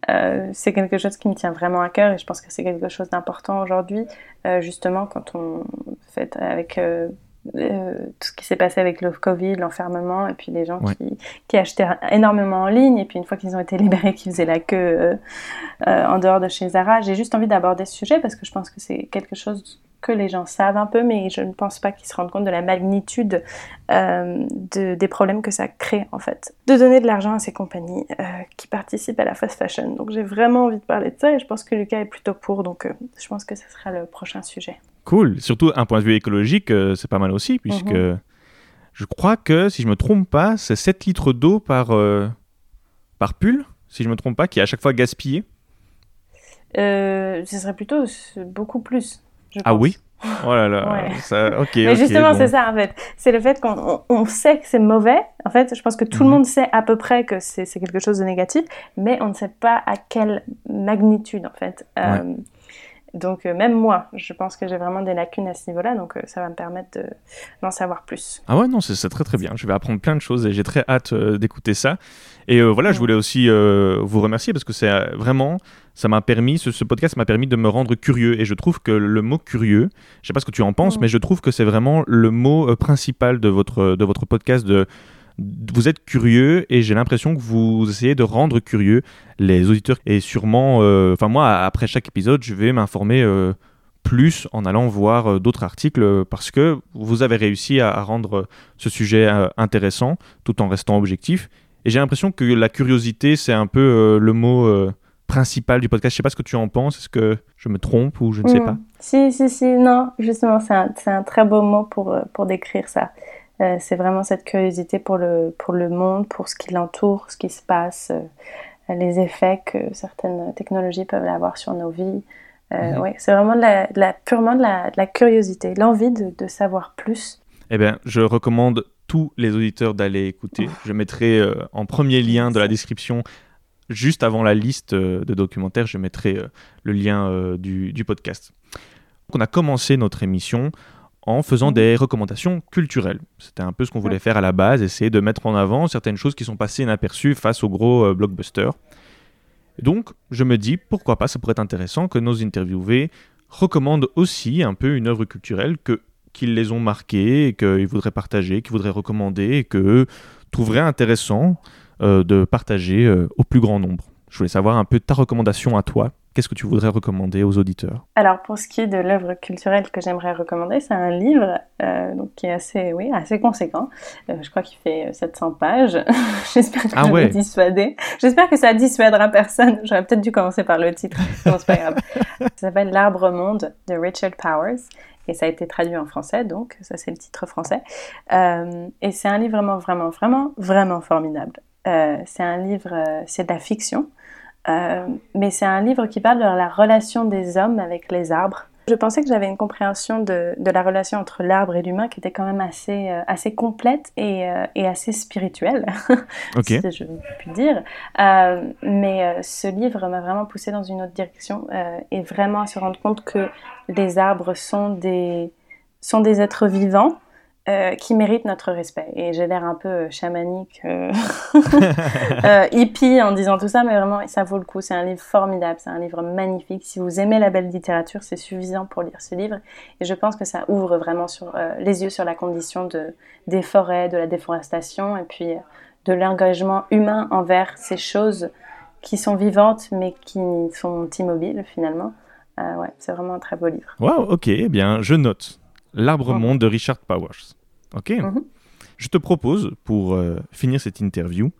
Euh, c'est quelque chose qui me tient vraiment à cœur et je pense que c'est quelque chose d'important aujourd'hui, euh, justement, quand on fait avec euh, euh, tout ce qui s'est passé avec le Covid, l'enfermement, et puis les gens Ouais. qui, qui achetaient énormément en ligne, et puis une fois qu'ils ont été libérés, qui faisaient la queue euh, euh, en dehors de chez Zara. J'ai juste envie d'aborder ce sujet parce que je pense que c'est quelque chose que les gens savent un peu, mais je ne pense pas qu'ils se rendent compte de la magnitude de, des problèmes que ça crée en fait. De donner de l'argent à ces compagnies qui participent à la fast fashion. Donc j'ai vraiment envie de parler de ça et je pense que Lucas est plutôt pour, donc je pense que ce sera le prochain sujet. Cool. Surtout un point de vue écologique, euh, c'est pas mal aussi, puisque Mhm. je crois que, si je me trompe pas, c'est 7 litres d'eau par, euh, par pull, si je me trompe pas, qui est à chaque fois gaspillé. Euh, ce serait plutôt beaucoup plus. je Ah pense. oui Oh là là, Ouais. ça, ok. Mais justement, bon. c'est ça en fait. C'est le fait qu'on on- on sait que c'est mauvais. En fait, je pense que tout Mhm. le monde sait à peu près que c'est c'est quelque chose de négatif, mais on ne sait pas à quelle magnitude en fait. Euh, donc euh, même moi, je pense que j'ai vraiment des lacunes à ce niveau-là, donc euh, ça va me permettre de- d'en savoir plus. Ah ouais, non, c'est très très bien. Je vais apprendre plein de choses et j'ai très hâte euh, d'écouter ça. Et voilà, je voulais aussi vous remercier parce que c'est vraiment, ça m'a permis, ce, ce podcast m'a permis de me rendre curieux. Et je trouve que le mot curieux, je sais pas ce que tu en penses, Mhm. mais je trouve que c'est vraiment le mot principal de votre, de votre podcast. De- vous êtes curieux et j'ai l'impression que vous essayez de rendre curieux les auditeurs. Et sûrement, euh, enfin moi, après chaque épisode, je vais m'informer. euh, plus en allant voir euh, d'autres articles parce que vous avez réussi à, à rendre ce sujet intéressant tout en restant objectif. Et j'ai l'impression que la curiosité, c'est un peu le mot principal du podcast. Je sais pas ce que tu en penses. Est-ce que je me trompe ou je ne sais Mm. pas? Si, si, si, non, justement, c'est un, un très beau mot pour, pour décrire ça. Euh, c'est vraiment cette curiosité pour le, pour le monde, pour ce qui l'entoure, ce qui se passe, euh, les effets que certaines technologies peuvent avoir sur nos vies. Euh, Mhm. ouais, c'est vraiment de la, de la- purement de la, de la curiosité, l'envie de, de savoir plus. Eh bien, je recommande tous les auditeurs d'aller écouter. Je mettrai en premier lien de la description, juste avant la liste de documentaires, je mettrai le lien du, du podcast. Donc, on a commencé notre émission en faisant Mhm. des recommandations culturelles. C'était un peu ce qu'on voulait faire à la base, essayer de mettre en avant certaines choses qui sont passées inaperçues face aux gros euh, blockbusters. Donc, je me dis, pourquoi pas, ça pourrait être intéressant que nos interviewés recommandent aussi un peu une œuvre culturelle que qu'ils les ont marqués et qu'ils voudraient partager, qu'ils voudraient recommander et qu'eux trouveraient intéressant euh, de partager euh, au plus grand nombre. Je voulais savoir un peu ta recommandation à toi. Qu'est-ce que tu voudrais recommander aux auditeurs? Alors, pour ce qui est de l'œuvre culturelle que j'aimerais recommander, c'est un livre euh, donc, qui est assez, oui, assez conséquent. Euh, je crois qu'il fait euh, 700 pages. J'espère que Ah je ouais. vais dissuader. J'espère que ça dissuadera personne. J'aurais peut-être dû commencer par le titre. C'est pas grave. Ça s'appelle L'Arbre Monde de Richard Powers. Et ça a été traduit en français, donc ça c'est le titre français. Euh, et c'est un livre vraiment, vraiment, vraiment, vraiment formidable. Euh, c'est un livre, euh, c'est de la fiction. Euh, mais c'est un livre qui parle de la relation des hommes avec les arbres. Je pensais que j'avais une compréhension de, de la relation entre l'arbre et l'humain qui était quand même assez, euh, assez complète et, euh, et assez spirituelle, Ok. si je puis dire. Mais ce livre m'a vraiment poussé dans une autre direction et vraiment à se rendre compte que les arbres sont des, sont des êtres vivants euh, qui méritent notre respect. Et j'ai l'air un peu euh, chamanique, euh, euh, hippie en disant tout ça, mais vraiment, ça vaut le coup. C'est un livre formidable, c'est un livre magnifique. Si vous aimez la belle littérature, c'est suffisant pour lire ce livre. Et je pense que ça ouvre vraiment sur, les yeux sur la condition de, des forêts, de la déforestation, et puis de l'engagement humain envers ces choses qui sont vivantes, mais qui sont immobiles finalement. Euh, ouais, c'est vraiment un très beau livre. Wow, ok, eh bien, je note. L'arbre Mhm. monde de Richard Powers. Ok. Mhm. Je te propose, pour euh, finir cette interview,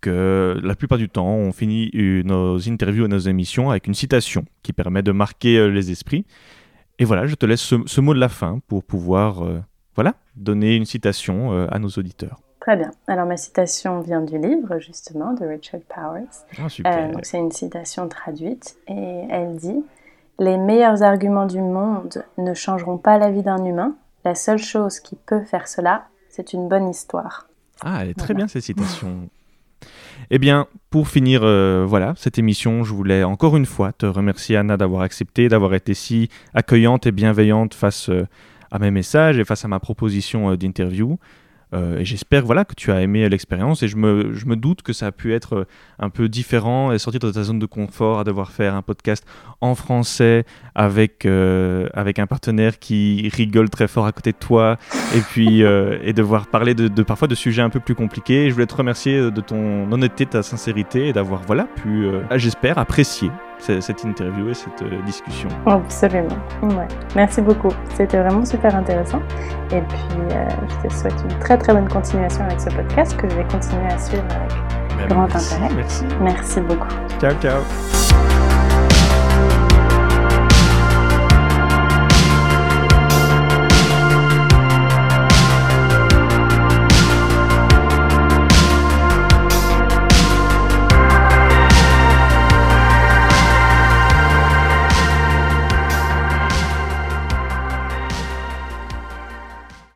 que la plupart du temps, on finit euh, nos interviews et nos émissions avec une citation qui permet de marquer euh, les esprits. Et voilà, je te laisse ce, ce mot de la fin pour pouvoir, voilà, donner une citation à nos auditeurs. Très bien. Alors ma citation vient du livre justement de Richard Powers. Ah, donc c'est une citation traduite et elle dit Les meilleurs arguments du monde ne changeront pas la vie d'un humain. La seule chose qui peut faire cela, c'est une bonne histoire. Ah, elle est très Voilà. bien cette citation. eh bien, pour finir, euh, voilà, cette émission, je voulais encore une fois te remercier Anna d'avoir accepté, d'avoir été si accueillante et bienveillante face euh, à mes messages et face à ma proposition euh, d'interview. Euh, et j'espère voilà, que tu as aimé l'expérience. Et je me, je me doute que ça a pu être euh, un peu différent et sortir de ta zone de confort à devoir faire un podcast en français avec, euh, avec un partenaire qui rigole très fort à côté de toi. Et puis et devoir parler de, parfois de sujets un peu plus compliqués. Je voulais te remercier de ton honnêteté, de ta sincérité et d'avoir voilà pu, j'espère, apprécier cette interview et cette euh, discussion. Absolument. Ouais. Merci beaucoup. C'était vraiment super intéressant. Et puis euh, je te souhaite une très très bonne continuation avec ce podcast que je vais continuer à suivre avec grand merci, intérêt. merci. Merci beaucoup. Ciao, ciao.